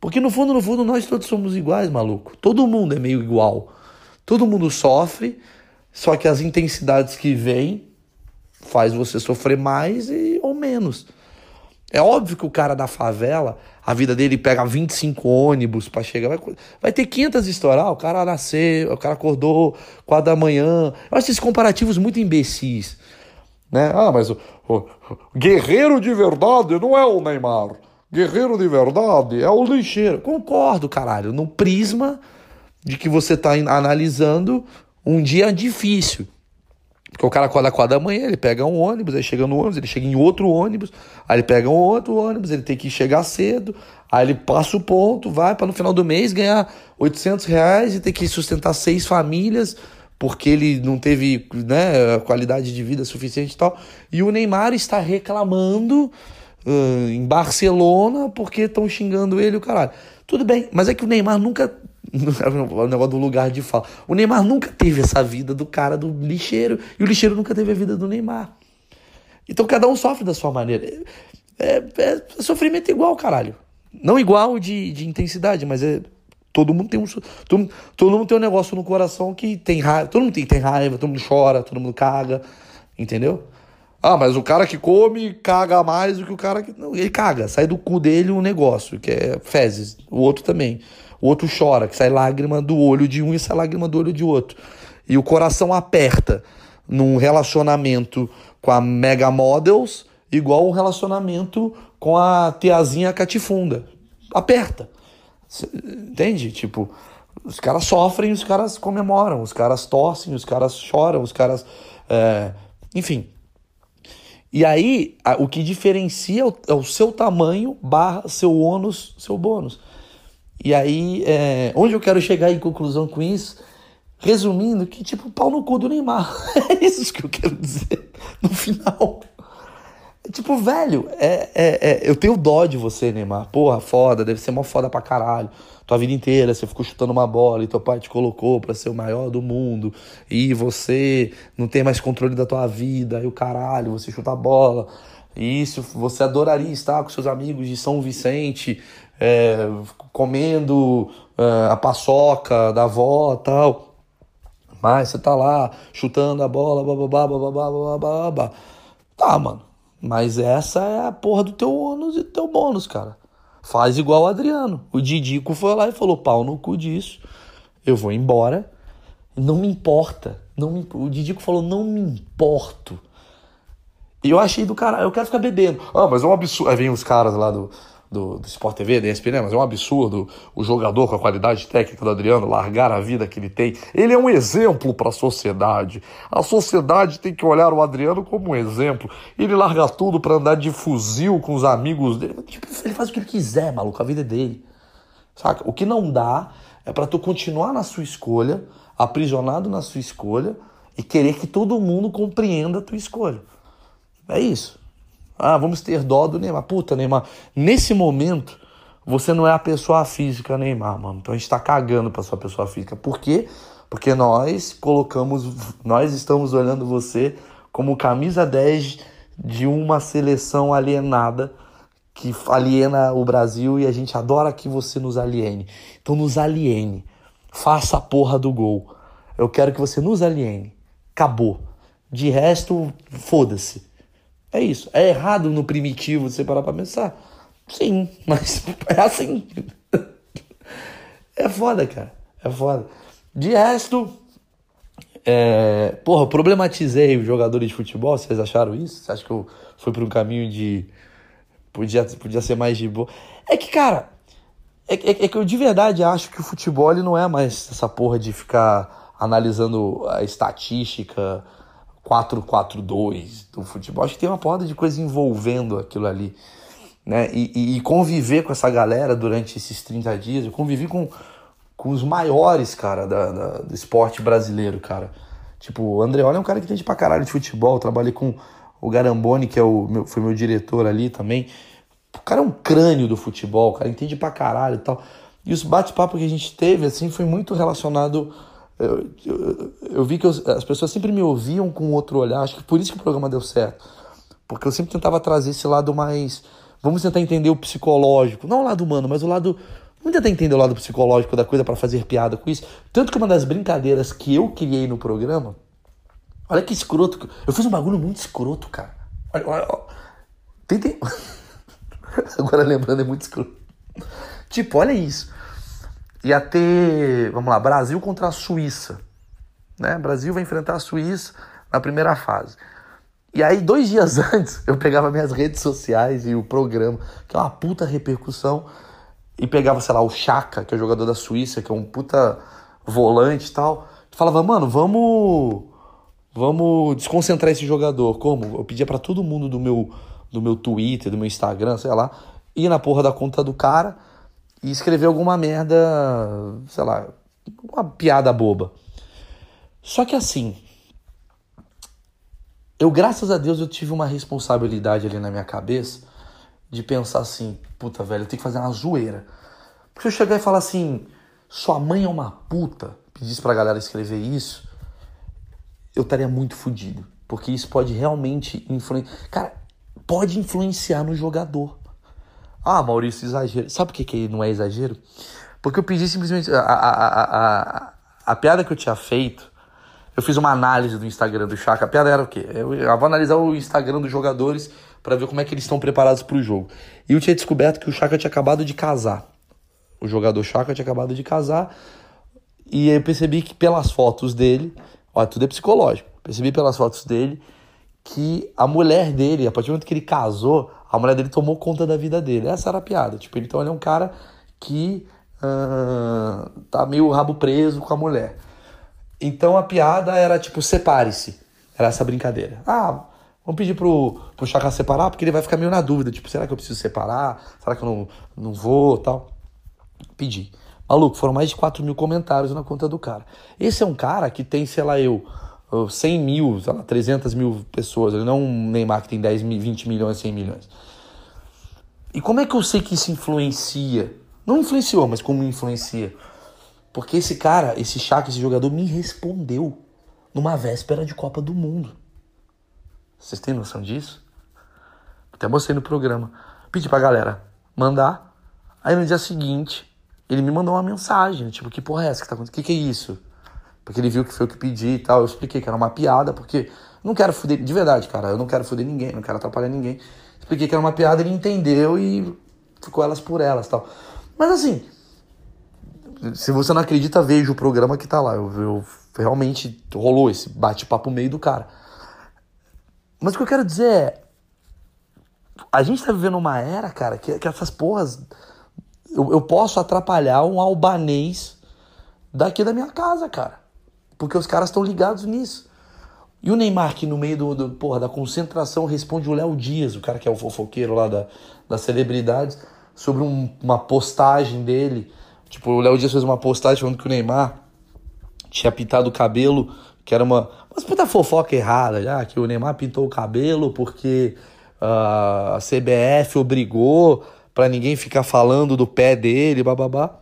Porque no fundo, no fundo, nós todos somos iguais, maluco. Todo mundo é meio igual. Todo mundo sofre, só que as intensidades que vêm faz você sofrer mais e, ou menos. É óbvio que o cara da favela, a vida dele pega 25 ônibus para chegar, vai, vai ter 500 histórias. Ah, o cara nasceu, o cara acordou 4 da manhã. Eu acho esses comparativos muito imbecis. Né? Ah, mas o, o guerreiro de verdade não é o Neymar. Guerreiro de verdade é o lixeiro. Concordo, caralho. No prisma de que você está analisando um dia difícil. Porque o cara acorda às quatro da manhã, ele pega um ônibus, aí chega no ônibus, ele chega em outro ônibus, aí ele pega um outro ônibus, ele tem que chegar cedo, aí ele passa o ponto, vai para no final do mês ganhar 800 reais e ter que sustentar seis famílias, porque ele não teve né, qualidade de vida suficiente e tal. E o Neymar está reclamando uh, em Barcelona porque estão xingando ele o caralho. Tudo bem, mas é que o Neymar nunca. o negócio do lugar de fala. O Neymar nunca teve essa vida do cara do lixeiro. E o lixeiro nunca teve a vida do Neymar. Então cada um sofre da sua maneira. É, é, é sofrimento igual, caralho. Não igual de, de intensidade, mas é. Todo mundo tem um. Todo, todo mundo tem um negócio no coração que tem raiva. Todo mundo tem, tem raiva, todo mundo chora, todo mundo caga. Entendeu? Ah, mas o cara que come caga mais do que o cara que. Não, ele caga, sai do cu dele um negócio, que é fezes. O outro também. O outro chora, que sai lágrima do olho de um e sai lágrima do olho de outro. E o coração aperta num relacionamento com a Mega Models, igual um relacionamento com a tiazinha catifunda. Aperta. Entende? Tipo, Os caras sofrem, os caras comemoram, os caras torcem, os caras choram, os caras. É, enfim. E aí, o que diferencia é é o, seu tamanho barra seu ônus, seu bônus. E aí, é, onde eu quero chegar em conclusão com isso? Resumindo, que tipo, pau no cu do Neymar. é isso que eu quero dizer no final. Tipo, velho, é, é, é, eu tenho dó de você, Neymar. Porra, foda, deve ser mó foda pra caralho. Tua vida inteira você ficou chutando uma bola e teu pai te colocou pra ser o maior do mundo. E você não tem mais controle da tua vida. E o caralho, você chuta a bola. Isso, você adoraria estar com seus amigos de São Vicente, é, comendo é, a paçoca da avó tal. Mas você tá lá chutando a bola, bababá, bababá, bababá, babá. Tá, mano. Mas essa é a porra do teu ônus e do teu bônus, cara. Faz igual o Adriano. O Didico foi lá e falou: pau no cu disso. Eu vou embora. Não me importa. Não me... O Didico falou: não me importo. E eu achei do cara, eu quero ficar bebendo. Ah, mas é um absurdo. Aí vem os caras lá do, do, do Sport TV, da ESPN, mas é um absurdo o jogador com a qualidade técnica do Adriano largar a vida que ele tem. Ele é um exemplo para a sociedade. A sociedade tem que olhar o Adriano como um exemplo. Ele larga tudo para andar de fuzil com os amigos dele. Tipo, ele faz o que ele quiser, maluco, a vida é dele. Saca? O que não dá é para tu continuar na sua escolha, aprisionado na sua escolha e querer que todo mundo compreenda a tua escolha. É isso. Ah, vamos ter dó do Neymar. Puta, Neymar, nesse momento você não é a pessoa física Neymar, mano. Então a gente tá cagando pra sua pessoa física. Por quê? Porque nós colocamos, nós estamos olhando você como camisa 10 de uma seleção alienada que aliena o Brasil e a gente adora que você nos aliene. Então nos aliene. Faça a porra do gol. Eu quero que você nos aliene. Acabou. De resto, foda-se. É isso. É errado no primitivo você parar pra pensar? Sim, mas é assim. É foda, cara. É foda. De resto, é... porra, eu problematizei os jogadores de futebol. Vocês acharam isso? Você acha que eu fui por um caminho de. Podia, podia ser mais de boa? É que, cara, é, é, é que eu de verdade acho que o futebol ele não é mais essa porra de ficar analisando a estatística 4-4-2 do futebol. Acho que tem uma porrada de coisa envolvendo aquilo ali. Né? E, e, conviver com essa galera durante esses 30 dias, eu convivi com, com os maiores, cara, da, da do esporte brasileiro, cara. Tipo, o Andreoli é um cara que entende pra caralho de futebol. Eu trabalhei com o Garamboni, que é o meu, foi meu diretor ali também. O cara é um crânio do futebol, o cara entende pra caralho e tal. E os bate-papo que a gente teve, assim, foi muito relacionado eu, eu, eu vi que eu, as pessoas sempre me ouviam com outro olhar, acho que por isso que o programa deu certo. Porque eu sempre tentava trazer esse lado mais. Vamos tentar entender o psicológico, não o lado humano, mas o lado. Vamos tentar entender o lado psicológico da coisa para fazer piada com isso. Tanto que uma das brincadeiras que eu criei no programa. Olha que escroto. Eu fiz um bagulho muito escroto, cara. Olha, olha, olha. Tentem. Agora lembrando, é muito escroto. Tipo, olha isso ia ter, vamos lá, Brasil contra a Suíça. Né? Brasil vai enfrentar a Suíça na primeira fase. E aí, dois dias antes, eu pegava minhas redes sociais e o programa, que é uma puta repercussão, e pegava, sei lá, o Chaka, que é o jogador da Suíça, que é um puta volante e tal. Falava, mano, vamos. Vamos desconcentrar esse jogador. Como? Eu pedia para todo mundo do meu, do meu Twitter, do meu Instagram, sei lá, ir na porra da conta do cara e escrever alguma merda, sei lá, uma piada boba. Só que assim, eu graças a Deus eu tive uma responsabilidade ali na minha cabeça de pensar assim, puta velho, eu tenho que fazer uma zoeira. Porque se eu chegar e falar assim, sua mãe é uma puta, pedisse pra galera escrever isso, eu estaria muito fodido. Porque isso pode realmente influenciar. Cara, pode influenciar no jogador. Ah, Maurício, exagero. Sabe por que, que não é exagero? Porque eu pedi simplesmente. A, a, a, a, piada que eu tinha feito, eu fiz uma análise do Instagram do Chaka. A piada era o quê? Eu, eu vou analisar o Instagram dos jogadores para ver como é que eles estão preparados para o jogo. E eu tinha descoberto que o Chaka tinha acabado de casar. O jogador Chaka tinha acabado de casar. E eu percebi que pelas fotos dele, olha, tudo é psicológico. Percebi pelas fotos dele que a mulher dele, a partir do momento que ele casou, a mulher dele tomou conta da vida dele. Essa era a piada. Tipo, então ele é um cara que uh, tá meio rabo preso com a mulher. Então a piada era tipo, separe-se. Era essa brincadeira. Ah, vamos pedir pro, pro Chaka separar, porque ele vai ficar meio na dúvida. Tipo, será que eu preciso separar? Será que eu não, não vou tal? Pedi. Maluco, foram mais de 4 mil comentários na conta do cara. Esse é um cara que tem, sei lá, eu, 100 mil, sei lá, 300 mil pessoas. Não um Neymar que tem 10, 20 milhões, 100 milhões. E como é que eu sei que isso influencia? Não influenciou, mas como influencia? Porque esse cara, esse Chaka, esse jogador, me respondeu numa véspera de Copa do Mundo. Vocês têm noção disso? Até mostrei no programa. Pedi pra galera mandar. Aí no dia seguinte, ele me mandou uma mensagem, tipo, que porra é essa que tá acontecendo? O que, que é isso? Porque ele viu que foi o que pedi e tal. Eu expliquei que era uma piada, porque não quero fuder, de verdade, cara, eu não quero fuder ninguém, não quero atrapalhar ninguém. Expliquei que era uma piada, ele entendeu e ficou elas por elas tal. Mas assim, se você não acredita, veja o programa que tá lá. Eu, eu realmente rolou esse bate-papo meio do cara. Mas o que eu quero dizer é. A gente tá vivendo uma era, cara, que, que essas porras. Eu, eu posso atrapalhar um albanês daqui da minha casa, cara. Porque os caras estão ligados nisso. E o Neymar, que no meio do, do, porra, da concentração, responde o Léo Dias, o cara que é o fofoqueiro lá da, das celebridades, sobre um, uma postagem dele. Tipo, o Léo Dias fez uma postagem falando que o Neymar tinha pintado o cabelo, que era uma, uma puta fofoca errada, já, que o Neymar pintou o cabelo porque uh, a CBF obrigou para ninguém ficar falando do pé dele, bababá.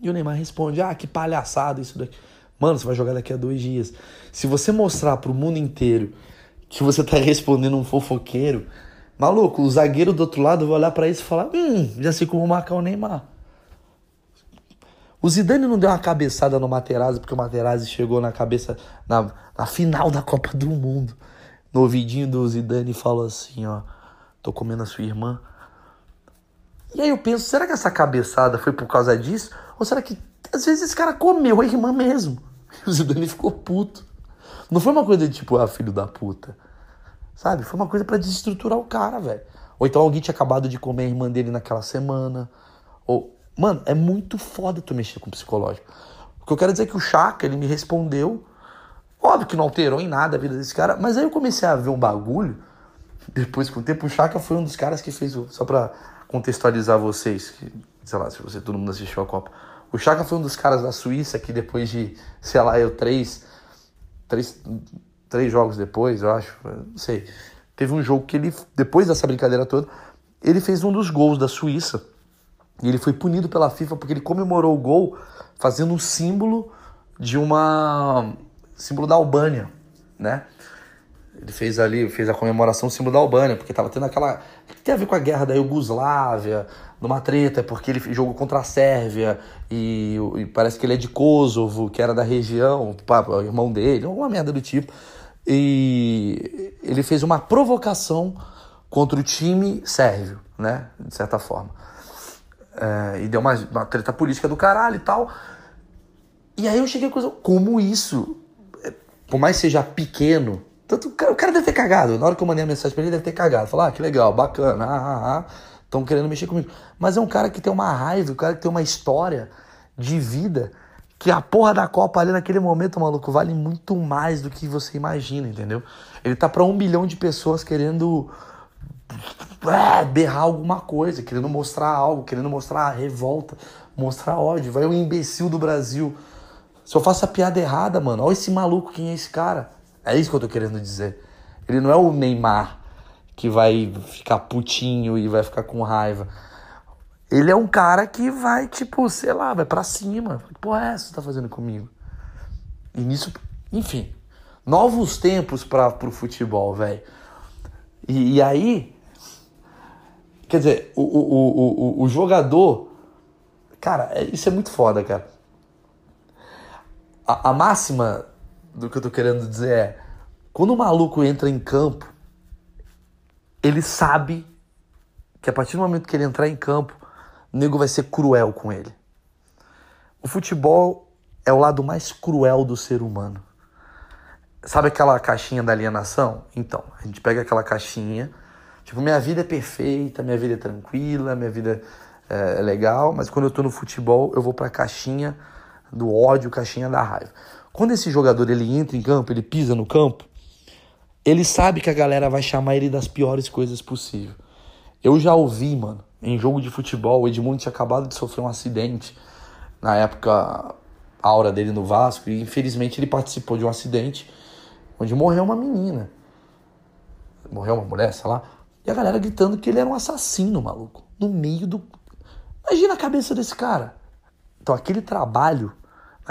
E o Neymar responde: Ah, que palhaçada isso daqui. Mano, você vai jogar daqui a dois dias. Se você mostrar pro mundo inteiro que você tá respondendo um fofoqueiro, maluco, o zagueiro do outro lado vai olhar para isso e falar: Hum, já sei como marcar o Neymar. O Zidane não deu uma cabeçada no Materazzi porque o Materazzi chegou na cabeça na, na final da Copa do Mundo. No ouvidinho do Zidane e falou assim, ó, tô comendo a sua irmã. E aí eu penso, será que essa cabeçada foi por causa disso? Ou será que às vezes esse cara comeu a irmã mesmo? E o Zidane ficou puto. Não foi uma coisa de tipo, ah, filho da puta. Sabe? Foi uma coisa para desestruturar o cara, velho. Ou então alguém tinha acabado de comer a irmã dele naquela semana. Ou. Mano, é muito foda tu mexer com o psicológico. O que eu quero dizer é que o Chaka, ele me respondeu. Óbvio que não alterou em nada a vida desse cara, mas aí eu comecei a ver um bagulho. Depois, com o tempo, o Chaka foi um dos caras que fez. Só pra contextualizar vocês, que, sei lá, se você todo mundo assistiu a Copa. O Chaka foi um dos caras da Suíça que depois de, sei lá, eu três, três, três jogos depois, eu acho, não sei. Teve um jogo que ele, depois dessa brincadeira toda, ele fez um dos gols da Suíça. E ele foi punido pela FIFA porque ele comemorou o gol fazendo um símbolo de uma símbolo da Albânia, né? Ele fez ali, fez a comemoração símbolo da Albânia, porque tava tendo aquela que tem a ver com a guerra da Iugoslávia, numa treta, porque ele jogou contra a Sérvia e, e, parece que ele é de Kosovo, que era da região, o irmão dele, alguma merda do tipo. E ele fez uma provocação contra o time sérvio, né? De certa forma. É, e deu uma, uma treta política do caralho e tal. E aí eu cheguei a coisa, como isso, é, por mais seja pequeno, tanto, o, cara, o cara deve ter cagado. Na hora que eu mandei a mensagem pra ele, ele deve ter cagado. Falar, ah, que legal, bacana, ah, ah, ah, estão querendo mexer comigo. Mas é um cara que tem uma raiva, um cara que tem uma história de vida que a porra da Copa ali naquele momento, maluco, vale muito mais do que você imagina, entendeu? Ele tá pra um bilhão de pessoas querendo é, berrar alguma coisa, querendo mostrar algo, querendo mostrar revolta, mostrar ódio. Vai um imbecil do Brasil. Se eu faço a piada errada, mano, olha esse maluco, quem é esse cara? É isso que eu tô querendo dizer. Ele não é o Neymar que vai ficar putinho e vai ficar com raiva. Ele é um cara que vai, tipo, sei lá, vai pra cima. Porra é essa que tá fazendo comigo? E nisso, enfim. Novos tempos para pro futebol, velho. E, e, aí, quer dizer, o, o, o, o, jogador. Cara, é, isso é muito foda, cara. A, a máxima do que eu tô querendo dizer é: quando o maluco entra em campo, ele sabe que a partir do momento que ele entrar em campo, o nego vai ser cruel com ele. O futebol é o lado mais cruel do ser humano. Sabe aquela caixinha da alienação? Então, a gente pega aquela caixinha, tipo, minha vida é perfeita, minha vida é tranquila, minha vida é, é legal, mas quando eu tô no futebol, eu vou pra caixinha do ódio, caixinha da raiva. Quando esse jogador ele entra em campo, ele pisa no campo, ele sabe que a galera vai chamar ele das piores coisas possível. Eu já ouvi, mano, em jogo de futebol, o Edmundo tinha acabado de sofrer um acidente. Na época, a aura dele no Vasco, e infelizmente ele participou de um acidente onde morreu uma menina. Morreu uma mulher, sei lá. E a galera gritando que ele era um assassino, maluco. No meio do. Imagina a cabeça desse cara. Então aquele trabalho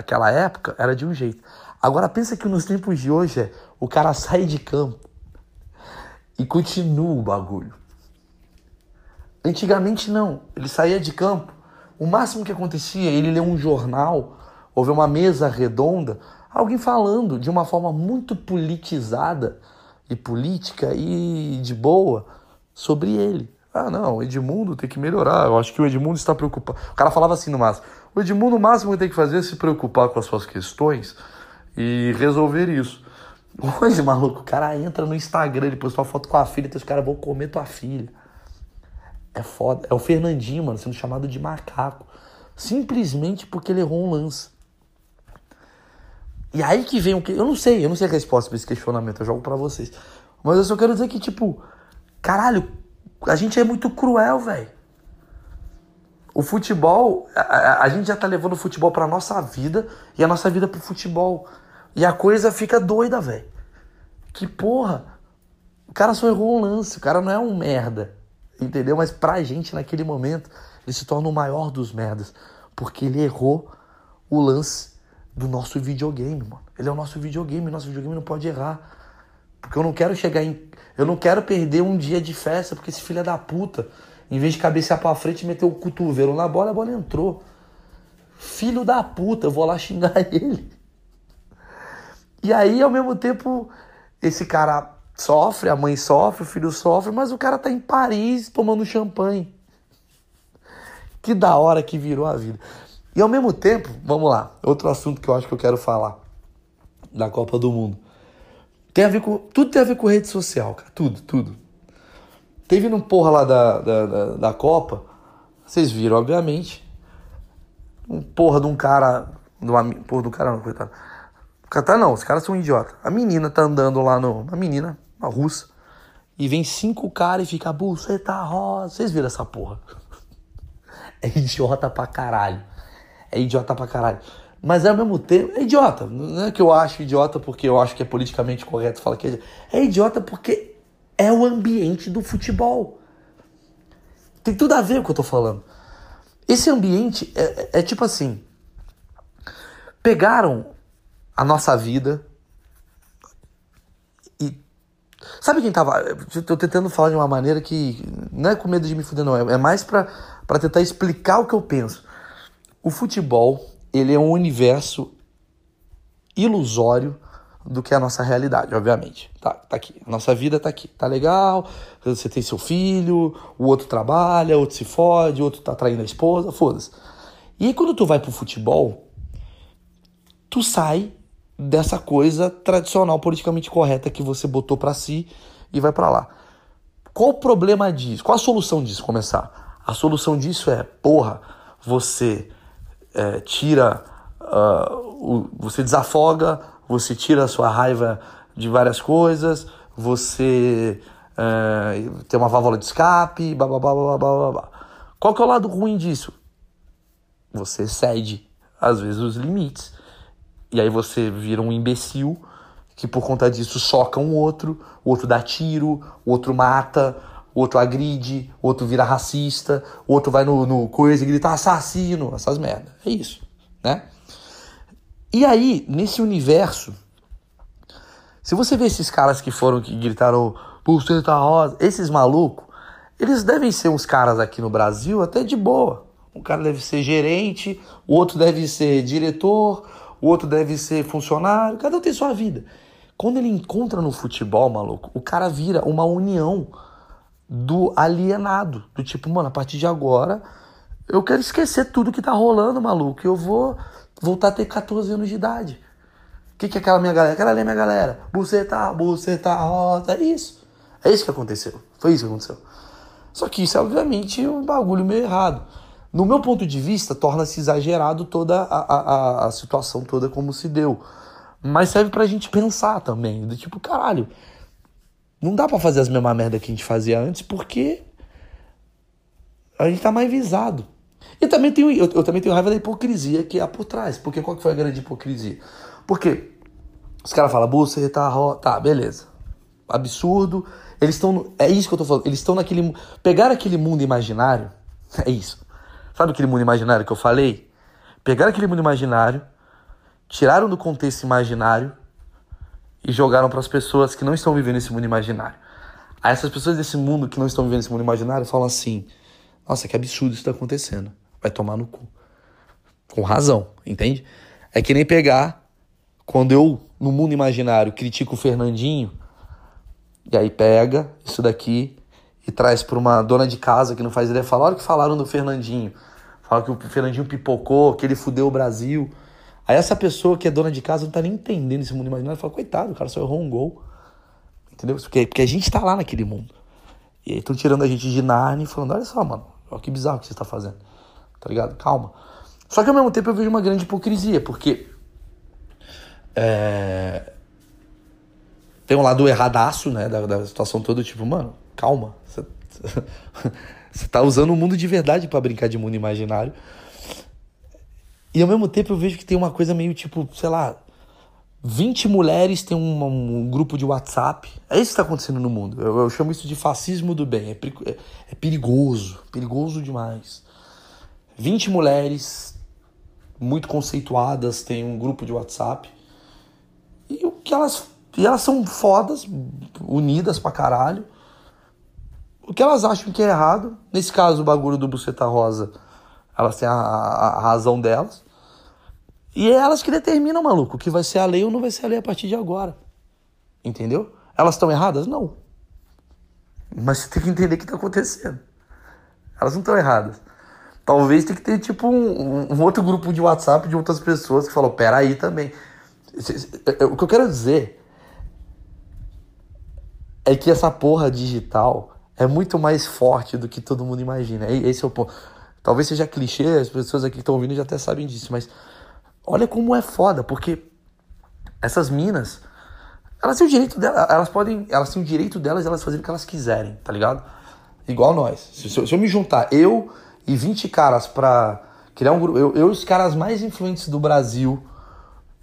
naquela época era de um jeito. Agora pensa que nos tempos de hoje é o cara sai de campo e continua o bagulho. Antigamente não, ele saía de campo. O máximo que acontecia, ele ler um jornal, ou ver uma mesa redonda, alguém falando de uma forma muito politizada e política e de boa sobre ele. Ah, não, Edmundo tem que melhorar. Eu acho que o Edmundo está preocupado. O cara falava assim no máximo: o Edmundo, o máximo que tem que fazer é se preocupar com as suas questões e resolver isso. Hoje, maluco, o cara entra no Instagram, ele postou uma foto com a filha e os caras vão comer tua filha. É foda. É o Fernandinho, mano, sendo chamado de macaco. Simplesmente porque ele errou um lance. E aí que vem o que. Eu não sei, eu não sei a resposta pra esse questionamento, eu jogo para vocês. Mas eu só quero dizer que, tipo, caralho, a gente é muito cruel, velho. O futebol, a, a, gente já tá levando o futebol pra nossa vida e a nossa vida pro futebol. E a coisa fica doida, velho. Que porra. O cara só errou um lance, o cara não é um merda. Entendeu? Mas pra gente, naquele momento, ele se torna o maior dos merdas. Porque ele errou o lance do nosso videogame, mano. Ele é o nosso videogame, nosso videogame não pode errar. Porque eu não quero chegar em. Eu não quero perder um dia de festa, porque esse filho é da puta em vez de cabecear pra frente meter o cotovelo na bola, a bola entrou. Filho da puta, eu vou lá xingar ele. E aí, ao mesmo tempo, esse cara sofre, a mãe sofre, o filho sofre, mas o cara tá em Paris tomando champanhe. Que da hora que virou a vida. E ao mesmo tempo, vamos lá, outro assunto que eu acho que eu quero falar da Copa do Mundo. Tem a ver com. Tudo tem a ver com rede social, cara. Tudo, tudo. Teve no porra lá da, da, da, da Copa, vocês viram, obviamente, um porra de um cara. De uma, porra do cara não, coitado. Tá, não, os caras são idiotas. A menina tá andando lá no. Uma menina, uma russa. E vem cinco caras e fica, tá rosa. Vocês viram essa porra? É idiota pra caralho. É idiota pra caralho. Mas ao mesmo tempo, é idiota. Não é que eu acho idiota porque eu acho que é politicamente correto falar que é idiota. É idiota porque é o ambiente do futebol. Tem tudo a ver com o que eu tô falando. Esse ambiente é, é, é tipo assim: pegaram a nossa vida e. Sabe quem tava. Eu tô tentando falar de uma maneira que. Não é com medo de me fuder, não. É, é mais para tentar explicar o que eu penso. O futebol, ele é um universo ilusório do que a nossa realidade, obviamente. Tá, tá aqui. A nossa vida tá aqui. Tá legal. Você tem seu filho, o outro trabalha, outro se fode, outro tá traindo a esposa, foda-se. E aí quando tu vai pro futebol, tu sai dessa coisa tradicional, politicamente correta que você botou para si e vai para lá. Qual o problema disso? Qual a solução disso? Começar. A solução disso é, porra, você é, tira, uh, o, você desafoga você tira a sua raiva de várias coisas, você é, tem uma válvula de escape, blá, blá, blá, blá, blá, blá. Qual que é o lado ruim disso? Você cede, às vezes, os limites. E aí você vira um imbecil que por conta disso soca um outro, o outro dá tiro, o outro mata, o outro agride, o outro vira racista, o outro vai no, no coisa e grita assassino, essas merdas. É isso, né? E aí, nesse universo, se você vê esses caras que foram, que gritaram, pulseta rosa, esses malucos, eles devem ser uns caras aqui no Brasil até de boa. Um cara deve ser gerente, o outro deve ser diretor, o outro deve ser funcionário, cada um tem sua vida. Quando ele encontra no futebol, maluco, o cara vira uma união do alienado. Do tipo, mano, a partir de agora eu quero esquecer tudo que tá rolando, maluco. Eu vou voltar a ter 14 anos de idade. O que, que é aquela minha galera? Aquela ali é minha galera. Buceta, buceta, rosa. É isso. É isso que aconteceu. Foi isso que aconteceu. Só que isso é, obviamente, um bagulho meio errado. no meu ponto de vista, torna-se exagerado toda a, a, a situação toda como se deu. Mas serve pra gente pensar também. Do tipo, caralho, não dá para fazer as mesmas merda que a gente fazia antes porque a gente tá mais visado. E também tenho, eu, eu, também tenho raiva da hipocrisia que há por trás. Porque qual que foi a grande hipocrisia? Porque os caras falam, você tá, tá, beleza. Absurdo. Eles estão. É isso que eu tô falando. Eles estão naquele. Pegaram aquele mundo imaginário. É isso. Sabe aquele mundo imaginário que eu falei? Pegaram aquele mundo imaginário, tiraram do contexto imaginário e jogaram para as pessoas que não estão vivendo esse mundo imaginário. Aí essas pessoas desse mundo que não estão vivendo esse mundo imaginário falam assim: Nossa, que absurdo isso está acontecendo. Vai tomar no cu. Com razão, entende? É que nem pegar quando eu, no mundo imaginário, critico o Fernandinho, e aí pega isso daqui e traz para uma dona de casa que não faz ideia. Fala, olha o que falaram do Fernandinho. Fala que o Fernandinho pipocou, que ele fudeu o Brasil. Aí essa pessoa que é dona de casa não tá nem entendendo esse mundo imaginário. Fala, coitado, o cara só errou um gol. Entendeu? Porque, porque a gente tá lá naquele mundo. E aí estão tirando a gente de Narnia e falando, olha só, mano, olha que bizarro que você tá fazendo. Tá ligado? Calma. Só que ao mesmo tempo eu vejo uma grande hipocrisia, porque... É... Tem um lado erradaço, né, da, da situação toda, tipo, mano, calma. Você, você tá usando o mundo de verdade para brincar de mundo imaginário. E ao mesmo tempo eu vejo que tem uma coisa meio tipo, sei lá, 20 mulheres têm um, um grupo de WhatsApp. É isso que está acontecendo no mundo. Eu, eu, chamo isso de fascismo do bem. É, é, é, perigoso, perigoso demais. 20 mulheres muito conceituadas têm um grupo de WhatsApp. E o que elas. E elas são fodas, unidas pra caralho o que elas acham que é errado. Nesse caso, o bagulho do Buceta Rosa, elas têm a, a, a razão delas. E é elas que determinam, maluco, que vai ser a lei ou não vai ser a lei a partir de agora. Entendeu? Elas estão erradas? Não. Mas você tem que entender o que está acontecendo. Elas não estão erradas. Talvez tenha que ter, tipo, um, um, outro grupo de WhatsApp de outras pessoas que falam, peraí também. O que eu quero dizer é que essa porra digital é muito mais forte do que todo mundo imagina. Esse é o ponto. Talvez seja clichê, as pessoas aqui que estão ouvindo já até sabem disso, mas olha como é foda, porque essas minas, elas têm o direito delas, elas podem, elas têm o direito delas, elas fazerem o que elas quiserem, tá ligado? Igual nós. Se, se, se eu me juntar, eu e 20 caras pra criar um grupo, eu, eu e os caras mais influentes do Brasil,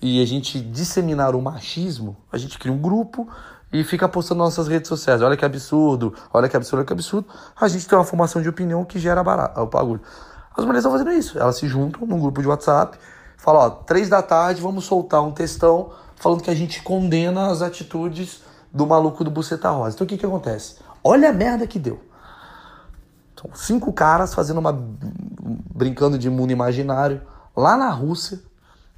e a gente disseminar o machismo, a gente cria um grupo e fica postando nossas redes sociais. Olha que absurdo, olha que absurdo, olha que absurdo. A gente tem uma formação de opinião que gera barato, o bagulho. As mulheres estão fazendo isso. Elas se juntam num grupo de WhatsApp, falam, ó, três da tarde vamos soltar um textão falando que a gente condena as atitudes do maluco do Buceta Rosa. Então o que que acontece? Olha a merda que deu. São cinco caras fazendo uma... brincando de mundo imaginário lá na Rússia.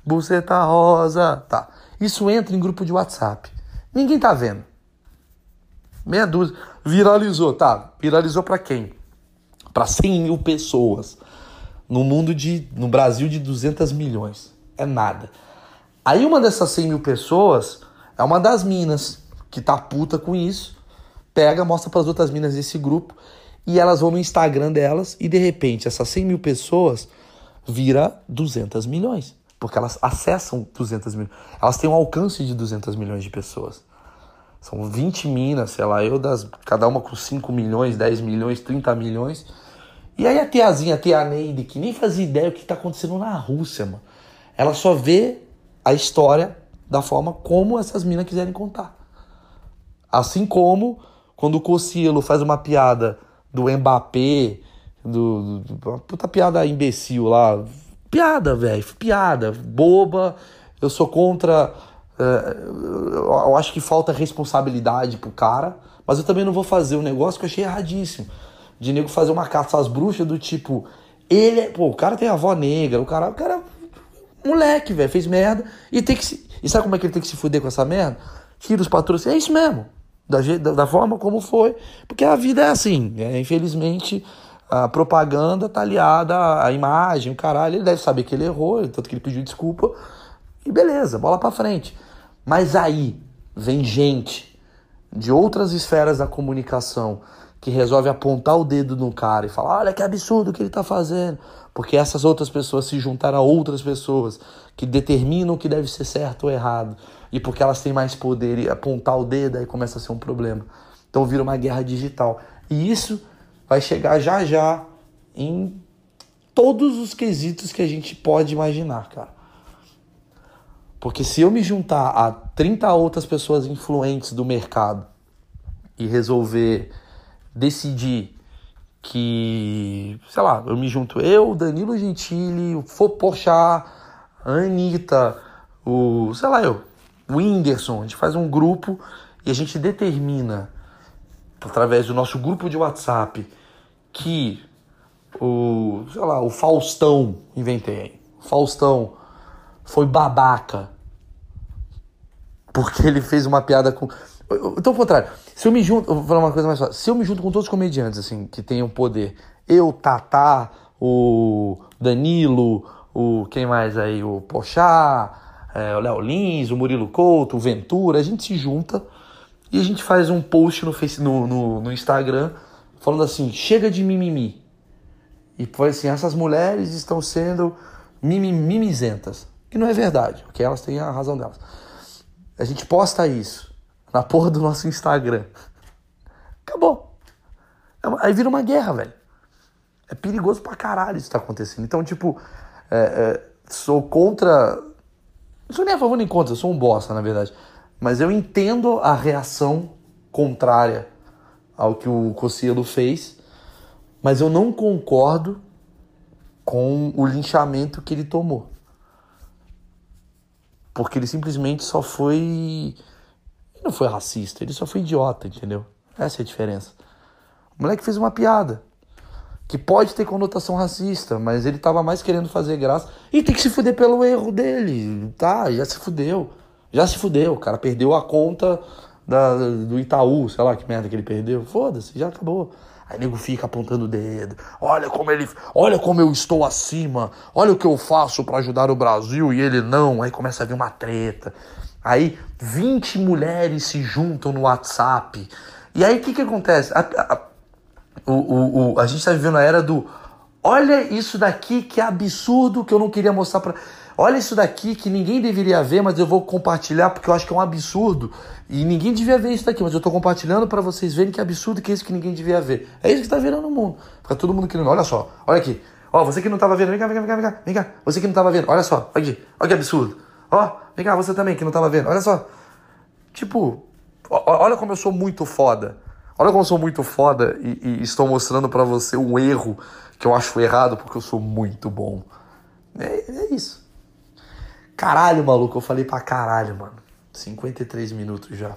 Buceta Rosa, tá. Isso entra em grupo de WhatsApp. Ninguém tá vendo. Meia dúzia. Viralizou, tá? Viralizou para quem? Para 100 mil pessoas. No mundo de. No Brasil de 200 milhões. É nada. Aí uma dessas 100 mil pessoas é uma das minas que tá puta com isso. Pega, mostra para as outras minas desse grupo. E elas vão no Instagram delas. E de repente, essas 100 mil pessoas vira 200 milhões. Porque elas acessam 200 milhões. Elas têm um alcance de 200 milhões de pessoas. São 20 minas, sei lá, eu das, cada uma com 5 milhões, 10 milhões, 30 milhões. E aí a tiazinha, a tia Neide, que nem fazia ideia do que está acontecendo na Rússia, mano. Ela só vê a história da forma como essas minas quiserem contar. Assim como quando o Cocielo faz uma piada do Mbappé, do, do, uma puta piada imbecil lá, Piada, velho. Piada. Boba. Eu sou contra. Uh, eu acho que falta responsabilidade pro cara. Mas eu também não vou fazer um negócio que eu achei erradíssimo. De nego fazer uma caça às bruxas do tipo. Ele é. Pô, o cara tem avó negra. O cara. O cara. Moleque, velho. Fez merda. E tem que se. E sabe como é que ele tem que se fuder com essa merda? Tira os patrocínios. É isso mesmo. Da, da, da forma como foi. Porque a vida é assim. É, infelizmente a propaganda tá aliada à imagem, o caralho. Ele deve saber que ele errou, tanto que ele pediu desculpa. E beleza, bola para frente. Mas aí vem gente de outras esferas da comunicação que resolve apontar o dedo no cara e falar: olha que absurdo que ele tá fazendo. Porque essas outras pessoas se juntaram a outras pessoas que determinam o que deve ser certo ou errado. E porque elas têm mais poder e apontar o dedo, aí começa a ser um problema. Então vira uma guerra digital. E isso vai chegar já já em todos os quesitos que a gente pode imaginar, cara. Porque se eu me juntar a 30 outras pessoas influentes do mercado e resolver decidir que, sei lá, eu me junto eu, Danilo Gentili, o Fopochá, a Anitta, o, sei lá, eu, o Whindersson, a gente faz um grupo e a gente determina, através do nosso grupo de WhatsApp, que o, sei lá, o Faustão, inventei, o Faustão foi babaca porque ele fez uma piada com. Então, ao contrário, se eu me junto, vou falar uma coisa mais fácil. Se eu me junto com todos os comediantes, assim, que tenham poder, eu, Tatá, o Danilo, o. Quem mais aí? O Pochá, é, o Léo Lins, o Murilo Couto, o Ventura, a gente se junta e a gente faz um post no, face, no, no, no Instagram falando assim: chega de mimimi. E foi assim: essas mulheres estão sendo mimizentas. Que não é verdade, porque elas têm a razão delas. A gente posta isso na porra do nosso Instagram. Acabou. É aí vira uma guerra, velho. É perigoso pra caralho isso tá acontecendo. Então, tipo, é, é, sou contra. Não sou nem a favor nem contra, sou um bosta, na verdade. Mas eu entendo a reação contrária ao que o Cossielo fez, mas eu não concordo com o linchamento que ele tomou. Porque ele simplesmente só foi. Ele não foi racista, ele só foi idiota, entendeu? Essa é a diferença. O moleque fez uma piada. Que pode ter conotação racista, mas ele tava mais querendo fazer graça. E tem que se fuder pelo erro dele. Tá, já se fudeu. Já se fudeu. O cara perdeu a conta da, do Itaú, sei lá que merda que ele perdeu. Foda-se, já acabou. Aí nego fica apontando o dedo. Olha como ele, olha como eu estou acima. Olha o que eu faço para ajudar o Brasil e ele não. Aí começa a vir uma treta. Aí 20 mulheres se juntam no WhatsApp. E aí o que que acontece? A, a, o, o, o, a gente tá vivendo a era do olha isso daqui que absurdo que eu não queria mostrar para Olha isso daqui que ninguém deveria ver, mas eu vou compartilhar porque eu acho que é um absurdo. E ninguém devia ver isso daqui, mas eu estou compartilhando para vocês verem que absurdo que é isso que ninguém devia ver. É isso que está virando o mundo. Fica todo mundo querendo. Olha só, olha aqui. Ó, você que não estava vendo, vem cá, vem cá, vem cá, vem cá, vem cá. Você que não estava vendo, olha só, olha aqui, olha que absurdo. Ó, vem cá, você também que não estava vendo, olha só. Tipo, olha como eu sou muito foda. Olha como eu sou muito foda e, e estou mostrando para você um erro que eu acho errado porque eu sou muito bom. É, é isso. Caralho, maluco, eu falei pra caralho, mano. 53 minutos já.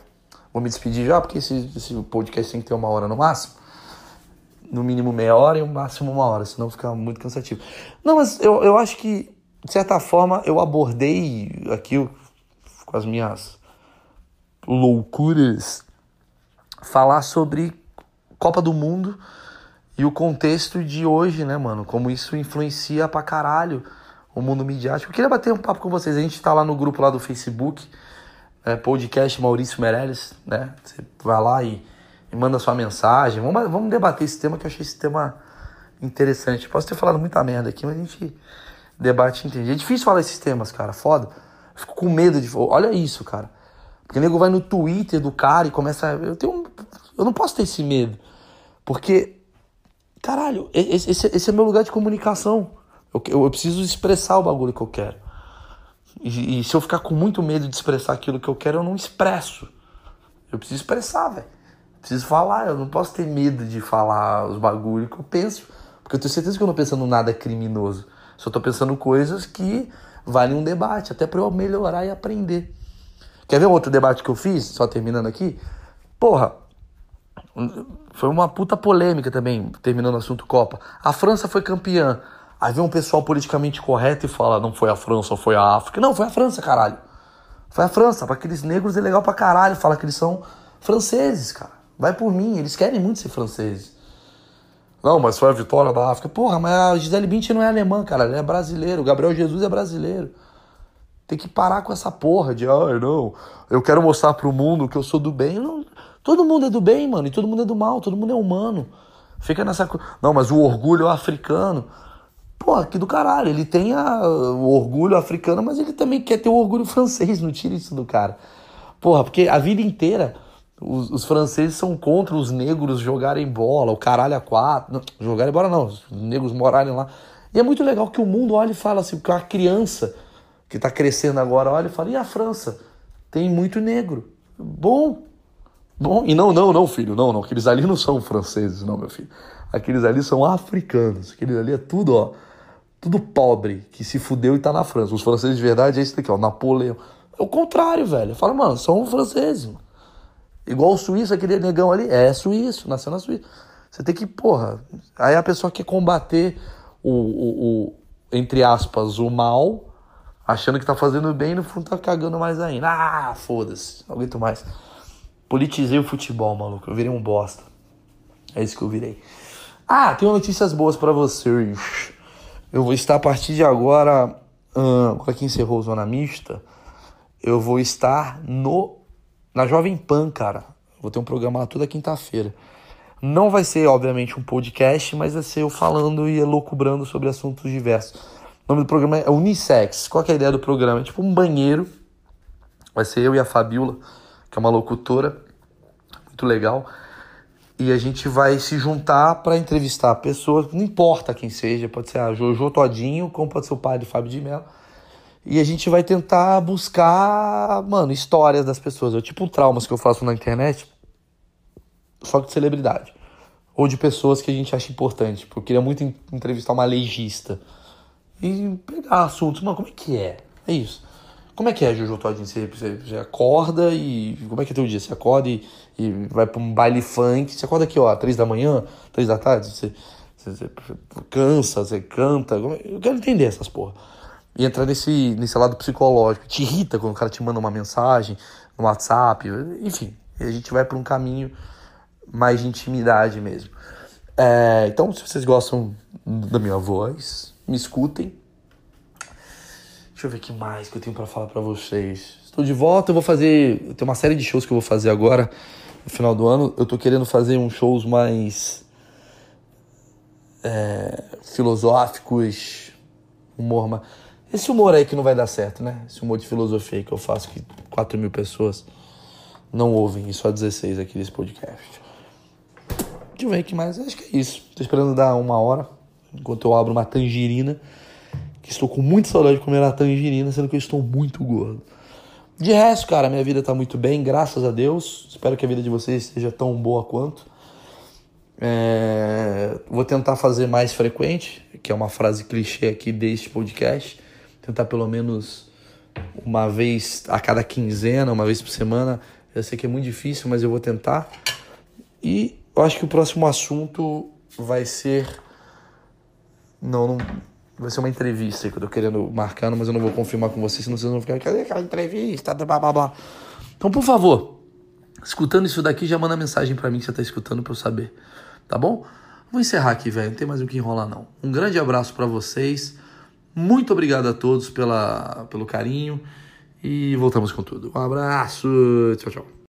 Vou me despedir já, porque esse, esse podcast tem que ter uma hora no máximo. No mínimo meia hora e no máximo uma hora, senão fica muito cansativo. Não, mas eu, eu acho que, de certa forma, eu abordei aqui com as minhas loucuras falar sobre Copa do Mundo e o contexto de hoje, né, mano? Como isso influencia pra caralho o mundo midiático. Eu queria bater um papo com vocês. A gente está lá no grupo lá do Facebook, é, podcast Maurício Meirelles, né? Você vai lá e, e, manda sua mensagem. Vamos, vamos debater esse tema que eu achei esse tema interessante. Posso ter falado muita merda aqui, mas a gente debate entende. É difícil falar esses temas, cara. Foda. Fico com medo de. Olha isso, cara. Porque o nego vai no Twitter do cara e começa. Eu tenho. Eu não posso ter esse medo. Porque. Caralho, esse, esse é meu lugar de comunicação. Eu, eu, preciso expressar o bagulho que eu quero. E, e, se eu ficar com muito medo de expressar aquilo que eu quero, eu não expresso. Eu preciso expressar, velho. Preciso falar, eu não posso ter medo de falar os bagulhos que eu penso. Porque eu tenho certeza que eu não pensando nada criminoso. Só tô pensando coisas que valem um debate, até para eu melhorar e aprender. Quer ver outro debate que eu fiz? Só terminando aqui. Porra, foi uma puta polêmica também, terminando o assunto Copa. A França foi campeã. Aí vem um pessoal politicamente correto e fala: não foi a França, foi a África. Não, foi a França, caralho. Foi a França. Para aqueles negros é legal pra caralho. Fala que eles são franceses, cara. Vai por mim, eles querem muito ser franceses. Não, mas foi a vitória da África. Porra, mas a Gisele Bündchen não é alemã, cara. Ela é brasileiro. O Gabriel Jesus é brasileiro. Tem que parar com essa porra de, ah, não, eu quero mostrar pro mundo que eu sou do bem. Não, Todo mundo é do bem, mano, e todo mundo é do mal, todo mundo é humano. Fica nessa. Não, mas o orgulho africano. Pô, que do caralho. Ele tem a, o orgulho africano, mas ele também quer ter o orgulho francês. Não tira isso do cara. Porra, porque a vida inteira os, os, franceses são contra os negros jogarem bola, o caralho a quatro. Não, jogarem bola não, os negros morarem lá. E é muito legal que o mundo olha e fala assim, porque uma criança que está crescendo agora olha e fala, e a França? Tem muito negro. Bom, bom. E não, não, não, filho, não, não. Aqueles ali não são franceses, não, meu filho. Aqueles ali são africanos. Aqueles ali é tudo, ó, tudo pobre, que se fudeu e tá na França. Os franceses de verdade é esse daqui, ó, Napoleão. É o contrário, velho. Fala, mano, são franceses, mano. Igual o suíço, aquele negão ali, é suíço, nasceu na Suíça. Você tem que, porra. Aí a pessoa quer combater o, o, o entre aspas, o mal, achando que tá fazendo bem e no fundo tá cagando mais ainda. Ah, foda-se, não aguento mais. Politizei o futebol, maluco. Eu virei um bosta. É isso que eu virei. Ah, tenho notícias boas para vocês. Eu vou estar a partir de agora, hum, agora que encerrou o Zona Mista, eu vou estar no na Jovem Pan, cara. Vou ter um programa lá toda quinta-feira. Não vai ser, obviamente, um podcast, mas vai ser eu falando e elocubrando sobre assuntos diversos. O nome do programa é Unissex. Qual é a ideia do programa? É tipo um banheiro. Vai ser eu e a Fabiola, que é uma locutora muito legal. E a gente vai se juntar para entrevistar pessoas, não importa quem seja, pode ser a Jojo Todinho, como pode ser o pai do Fábio de Mello e a gente vai tentar buscar, mano, histórias das pessoas. É tipo traumas que eu faço na internet, só que de celebridade. Ou de pessoas que a gente acha importante. Porque eu queria muito entrevistar uma legista. E pegar assuntos. Mano, como é que é? É isso. Como é que é, Jojo Todinho? Você, você, você, acorda e. Como é que é teu dia? Você acorda e, e vai pra um baile funk. Você acorda aqui, ó, três da manhã, três da tarde. Você, você, você cansa, você canta. Eu quero entender essas porra e entrar nesse, nesse lado psicológico. Te irrita quando o cara te manda uma mensagem no WhatsApp, enfim. A gente vai para um caminho mais de intimidade mesmo. É, então, se vocês gostam da minha voz, me escutem. Deixa eu ver o que mais que eu tenho para falar para vocês. Estou de volta, eu vou fazer. Tenho uma série de shows que eu vou fazer agora, no final do ano. Eu tô querendo fazer uns shows mais. É, filosóficos, humor mais esse humor aí que não vai dar certo, né? Esse humor de filosofia aí que eu faço que 4 mil pessoas não ouvem e só 16 aqui desse podcast. Deixa eu ver que mais. Acho que é isso. Tô esperando dar uma hora enquanto eu abro uma tangerina. Que estou com muita saudade de comer a tangerina, sendo que eu estou muito gordo. De resto, cara, minha vida tá muito bem, graças a Deus. Espero que a vida de vocês seja tão boa quanto. É... Vou tentar fazer mais frequente, que é uma frase clichê aqui deste podcast tentar pelo menos uma vez a cada quinzena, uma vez por semana. Eu sei que é muito difícil, mas eu vou tentar. E eu acho que o próximo assunto vai ser. Não, não. Vai ser uma entrevista que eu tô querendo marcando, mas eu não vou confirmar com vocês, senão vocês vão ficar. Cadê aquela entrevista? Blá, blá, blá. Então, por favor, escutando isso daqui, já manda mensagem para mim que você tá escutando pra eu saber. Tá bom? Vou encerrar aqui, velho. Não tem mais o que enrolar, não. Um grande abraço para vocês. Muito obrigado a todos pela, pelo carinho e voltamos com tudo. Um abraço, tchau, tchau.